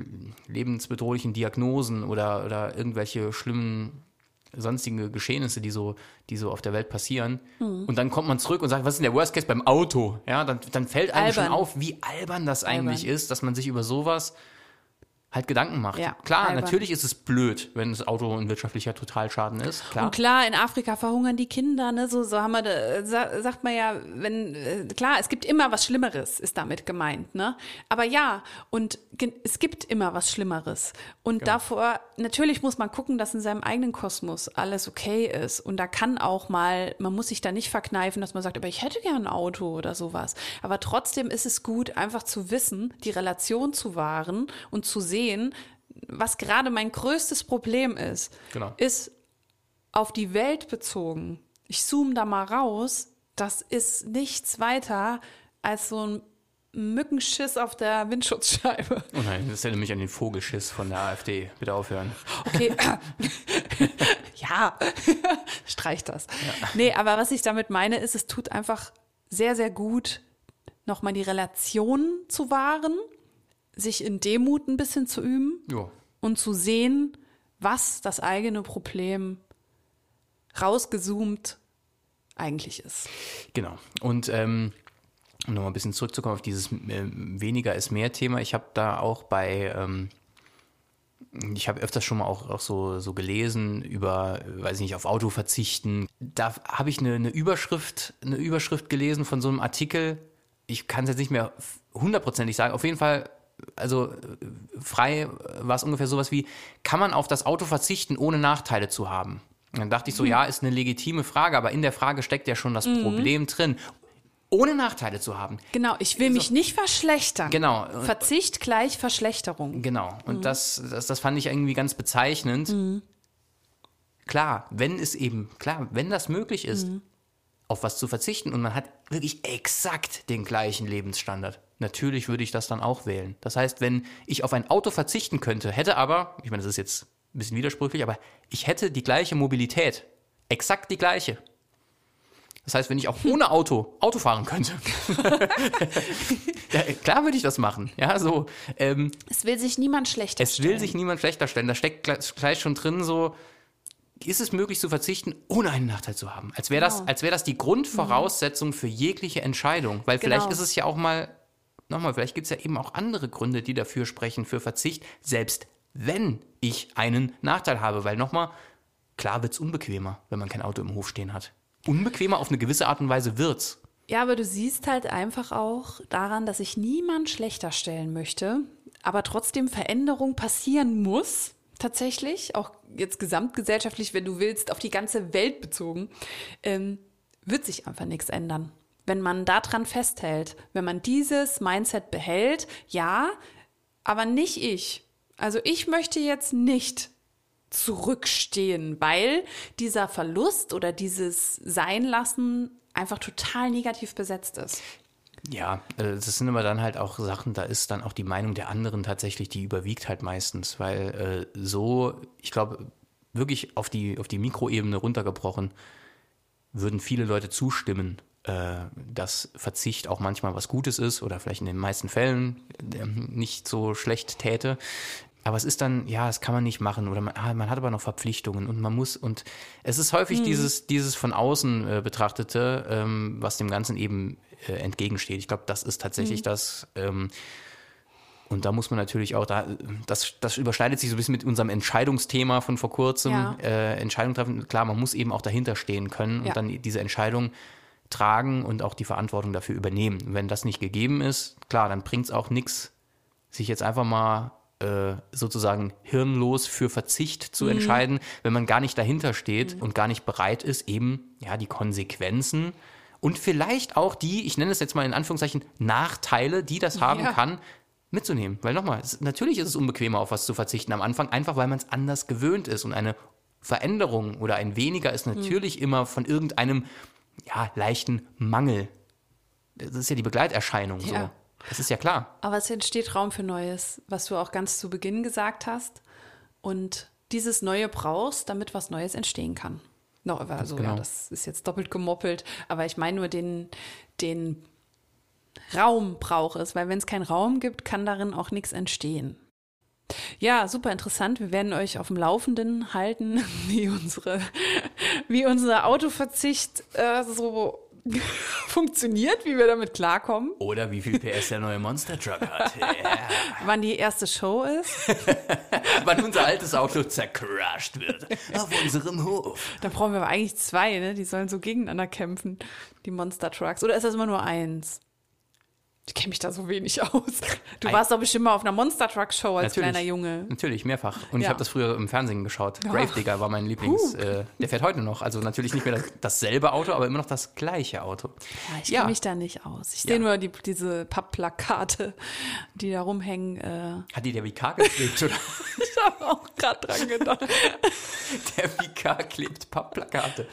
lebensbedrohlichen Diagnosen oder, oder irgendwelche schlimmen sonstige Geschehnisse, die so, die so auf der Welt passieren. Hm. Und dann kommt man zurück und sagt, was ist denn der Worst Case beim Auto? Ja, dann, dann fällt einem Albern. schon auf, wie albern das eigentlich Albern. ist, dass man sich über sowas halt Gedanken macht. Ja, klar, albern. natürlich ist es blöd, wenn das Auto ein wirtschaftlicher Totalschaden ist. Klar. Und klar, in Afrika verhungern die Kinder, ne? So, so haben wir, da, sa- sagt man ja, wenn, äh, klar, es gibt immer was Schlimmeres, ist damit gemeint, ne? Aber ja, und es gibt immer was Schlimmeres. Und Genau. davor, natürlich muss man gucken, dass in seinem eigenen Kosmos alles okay ist. Und da kann auch mal, man muss sich da nicht verkneifen, dass man sagt, aber ich hätte gern ein Auto oder sowas. Aber trotzdem ist es gut, einfach zu wissen, die Relation zu wahren und zu sehen, was gerade mein größtes Problem ist, Genau. ist auf die Welt bezogen. Ich zoome da mal raus. Das ist nichts weiter als so ein Mückenschiss auf der Windschutzscheibe. Oh nein, das erinnert mich an den Vogelschiss von der AfD. Bitte aufhören. Okay. <laughs> <laughs> ja, <laughs> streich das. Nee, aber was ich damit meine, ist, es tut einfach sehr, sehr gut, nochmal die Relation zu wahren, sich in Demut ein bisschen zu üben Jo. und zu sehen, was das eigene Problem rausgezoomt eigentlich ist. Genau. Und ähm, um nochmal ein bisschen zurückzukommen auf dieses ähm, weniger ist mehr Thema. Ich habe da auch bei, ähm, ich habe öfters schon mal auch, auch so, so gelesen über, äh, weiß ich nicht, auf Auto verzichten. Da habe ich eine, eine Überschrift, eine Überschrift gelesen von so einem Artikel. Ich kann es jetzt nicht mehr hundertprozentig sagen. Auf jeden Fall, also äh, frei war es ungefähr sowas wie, kann man auf das Auto verzichten, ohne Nachteile zu haben? Und dann dachte ich so, ja, ist eine legitime Frage, aber in der Frage steckt ja schon das Problem drin. Ohne Nachteile zu haben. Genau, ich will mich nicht verschlechtern. Genau. Verzicht gleich Verschlechterung. Genau. Und das, das, das fand ich irgendwie ganz bezeichnend. Klar, wenn es eben, klar, wenn das möglich ist, auf was zu verzichten und man hat wirklich exakt den gleichen Lebensstandard, natürlich würde ich das dann auch wählen. Das heißt, wenn ich auf ein Auto verzichten könnte, hätte aber, ich meine, das ist jetzt ein bisschen widersprüchlich, aber ich hätte die gleiche Mobilität. Exakt die gleiche. Das heißt, wenn ich auch <laughs> ohne Auto Auto fahren könnte, <laughs> ja, klar würde ich das machen. Ja, so, ähm, Es will sich niemand schlechter es will sich niemand schlechter stellen. Da steckt gleich schon drin so, ist es möglich zu verzichten, ohne einen Nachteil zu haben? Als wäre das, Genau. als wäre das die Grundvoraussetzung für jegliche Entscheidung. Weil vielleicht Genau. ist es ja auch mal, nochmal, vielleicht gibt es ja eben auch andere Gründe, die dafür sprechen, für Verzicht, selbst wenn ich einen Nachteil habe. Weil nochmal, klar wird es unbequemer, wenn man kein Auto im Hof stehen hat. Unbequemer auf eine gewisse Art und Weise wird's. Ja, aber du siehst halt einfach auch daran, dass ich niemand schlechter stellen möchte, aber trotzdem Veränderung passieren muss, tatsächlich, auch jetzt gesamtgesellschaftlich, wenn du willst, auf die ganze Welt bezogen, ähm, wird sich einfach nichts ändern. Wenn man daran festhält, wenn man dieses Mindset behält, ja, aber nicht ich. Also ich möchte jetzt nicht zurückstehen, weil dieser Verlust oder dieses Seinlassen einfach total negativ besetzt ist. Ja, äh, das sind aber dann halt auch Sachen, da ist dann auch die Meinung der anderen tatsächlich, die überwiegt halt meistens, weil äh, so, ich glaube, wirklich auf die, auf die Mikroebene runtergebrochen, würden viele Leute zustimmen, äh, dass Verzicht auch manchmal was Gutes ist oder vielleicht in den meisten Fällen äh, nicht so schlecht täte. Aber es ist dann, ja, das kann man nicht machen oder man, ah, man hat aber noch Verpflichtungen und man muss und es ist häufig dieses, dieses von außen äh, betrachtete, ähm, was dem Ganzen eben äh, entgegensteht. Ich glaube, das ist tatsächlich das. Ähm, und da muss man natürlich auch, da, das, das überschneidet sich so ein bisschen mit unserem Entscheidungsthema von vor kurzem. Ja. Äh, Entscheidung treffen, klar, man muss eben auch dahinter stehen können und Ja. dann diese Entscheidung tragen und auch die Verantwortung dafür übernehmen. Wenn das nicht gegeben ist, klar, dann bringt es auch nichts, sich jetzt einfach mal äh, sozusagen hirnlos für Verzicht Mhm. zu entscheiden, wenn man gar nicht dahinter steht und gar nicht bereit ist, eben ja die Konsequenzen und vielleicht auch die, ich nenne es jetzt mal in Anführungszeichen, Nachteile, die das haben Ja. kann, mitzunehmen. Weil nochmal, es, natürlich ist es unbequemer, auf was zu verzichten am Anfang, einfach weil man es anders gewöhnt ist. Und eine Veränderung oder ein weniger ist natürlich immer von irgendeinem ja, leichten Mangel. Das ist ja die Begleiterscheinung so. Ja. Das ist ja klar. Aber es entsteht Raum für Neues, was du auch ganz zu Beginn gesagt hast. Und dieses Neue brauchst, damit was Neues entstehen kann. No, also genau. ja, das ist jetzt doppelt gemoppelt, aber ich meine nur den, den Raum braucht es, weil wenn es keinen Raum gibt, kann darin auch nichts entstehen. Ja, super interessant. Wir werden euch auf dem Laufenden halten, <laughs> wie unsere, wie unser Autoverzicht äh, so <laughs> funktioniert, wie wir damit klarkommen, Oder wie viel PS der neue Monster Truck hat. <laughs> Ja. wann die erste Show ist. Wann unser altes Auto zercrashed wird. Auf unserem Hof. Da brauchen wir aber eigentlich zwei, ne? Die sollen so gegeneinander kämpfen, die Monster Trucks. Oder ist das immer nur eins? Ich kenne mich da so wenig aus. Du warst doch bestimmt mal auf einer Monster Truck Show als Natürlich. kleiner Junge. Natürlich, mehrfach. Und ich Ja. habe das früher im Fernsehen geschaut. Gravedigger war mein Lieblings. Äh, der fährt heute noch. Also natürlich nicht mehr das, dasselbe Auto, aber immer noch das gleiche Auto. Ja, ich Ja. kenne mich da nicht aus. Ich Ja. sehe nur die, diese Pappplakate, die da rumhängen. Äh, Hat die der VK geklebt oder? <laughs> ich habe auch gerade dran gedacht. Der VK klebt Pappplakate.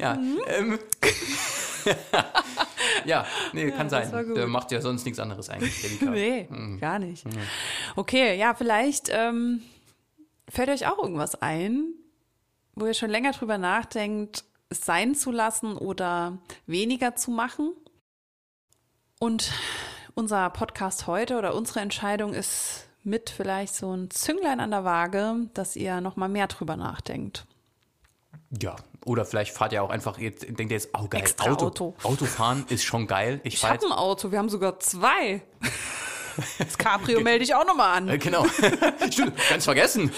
Ja, Mhm. ähm. <laughs> ja, <laughs> nee, kann sein. Der macht ja sonst nichts anderes eigentlich. <laughs> Nee, gar nicht. Okay, ja, vielleicht ähm, fällt euch auch irgendwas ein, wo ihr schon länger drüber nachdenkt, es sein zu lassen oder weniger zu machen. Und unser Podcast heute oder unsere Entscheidung ist mit vielleicht so ein Zünglein an der Waage, dass ihr noch mal mehr drüber nachdenkt. Ja, oder vielleicht fahrt ihr auch einfach, jetzt denkt ihr jetzt, oh geil, Extra Auto, Auto. Autofahren ist schon geil. Ich, Ich habe ein Auto, wir haben sogar zwei. <laughs> Das Cabrio melde ich auch noch mal äh, an. genau. <laughs> Stimmt, ganz vergessen.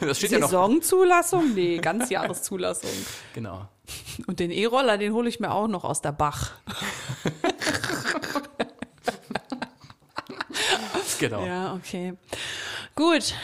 Das steht ja noch. Saisonzulassung? Nee, Ganzjahreszulassung. Genau. Und den E-Roller, den hole ich mir auch noch aus der Bach. Genau. Ja, okay. Gut,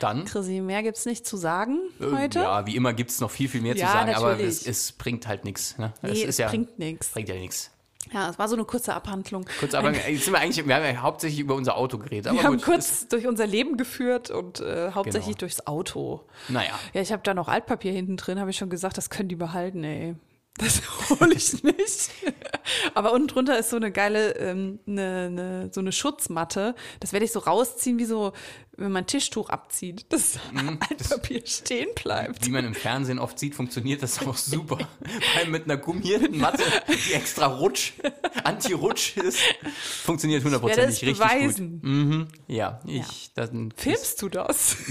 Dann. Chrissy, mehr gibt's nicht zu sagen äh, heute. Ja, wie immer gibt es noch viel, viel mehr Ja, zu sagen, aber natürlich. es, es bringt halt nichts. Ne? nee, es es, ja, bringt nichts. bringt ja nichts. Ja, es war so eine kurze Abhandlung. Kurz, aber jetzt sind wir eigentlich, wir haben ja hauptsächlich über unser Auto geredet. Aber Wir haben gut, kurz durch unser Leben geführt und äh, hauptsächlich Genau. durchs Auto. Es, naja, Ja, ich habe da noch Altpapier hinten drin, habe ich schon gesagt, das können die behalten, ey. Das hole ich nicht. Aber unten drunter ist so eine geile, ähm, eine, eine, so eine Schutzmatte. Das werde ich so rausziehen, wie so, wenn man Tischtuch abzieht, dass Altpapier <laughs> stehen bleibt. wie man im Fernsehen oft sieht, funktioniert das auch super. Vor allem mit einer gummierten Matte, die extra Rutsch, Anti-Rutsch ist, funktioniert hundertprozentig richtig beweisen. gut. Mhm. Ja, ich, dann Filmst du das? <laughs>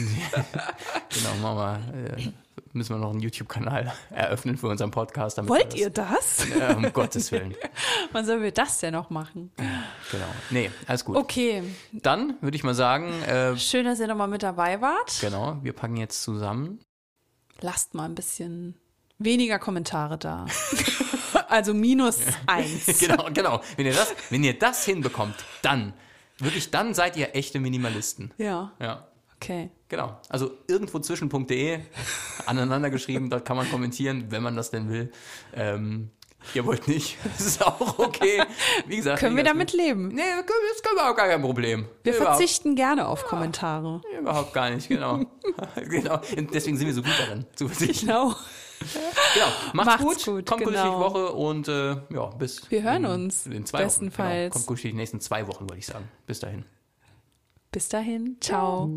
Genau, machen wir, äh, müssen wir noch einen YouTube-Kanal <laughs> eröffnen für unseren Podcast. Wollt das, ihr das? Äh, <laughs> um Gottes Willen. <laughs> Wann sollen wir das denn noch machen? Genau. Nee, alles gut. Okay, Dann würde ich mal sagen, äh, schön, dass ihr nochmal mit dabei wart. genau, wir packen jetzt zusammen. Lasst mal ein bisschen weniger Kommentare da. also minus eins. genau, genau. Wenn ihr, das, wenn ihr das hinbekommt, dann, wirklich, dann seid ihr echte Minimalisten. Ja, Ja, okay. genau. Also irgendwo zwischen.de aneinander geschrieben, dort kann man kommentieren, wenn man das denn will. Ähm, ihr wollt nicht, <laughs> das ist auch okay. Wie gesagt, Können wir damit leben? Nee, das können- wir auch gar kein Problem. Wir Überhaupt- verzichten gerne auf Kommentare. Überhaupt gar nicht, genau. <laughs> <laughs> genau. Deswegen sind wir so gut darin, zu verzichten. Genau. Genau. Macht's, Macht's gut, gut, kommt gut durch die genau. Woche und äh, ja, bis. Wir hören in, uns, In zwei Wochen. bestenfalls. Genau. Kommt gut durch die nächsten zwei Wochen, würde ich sagen. Bis dahin. Bis dahin, ciao.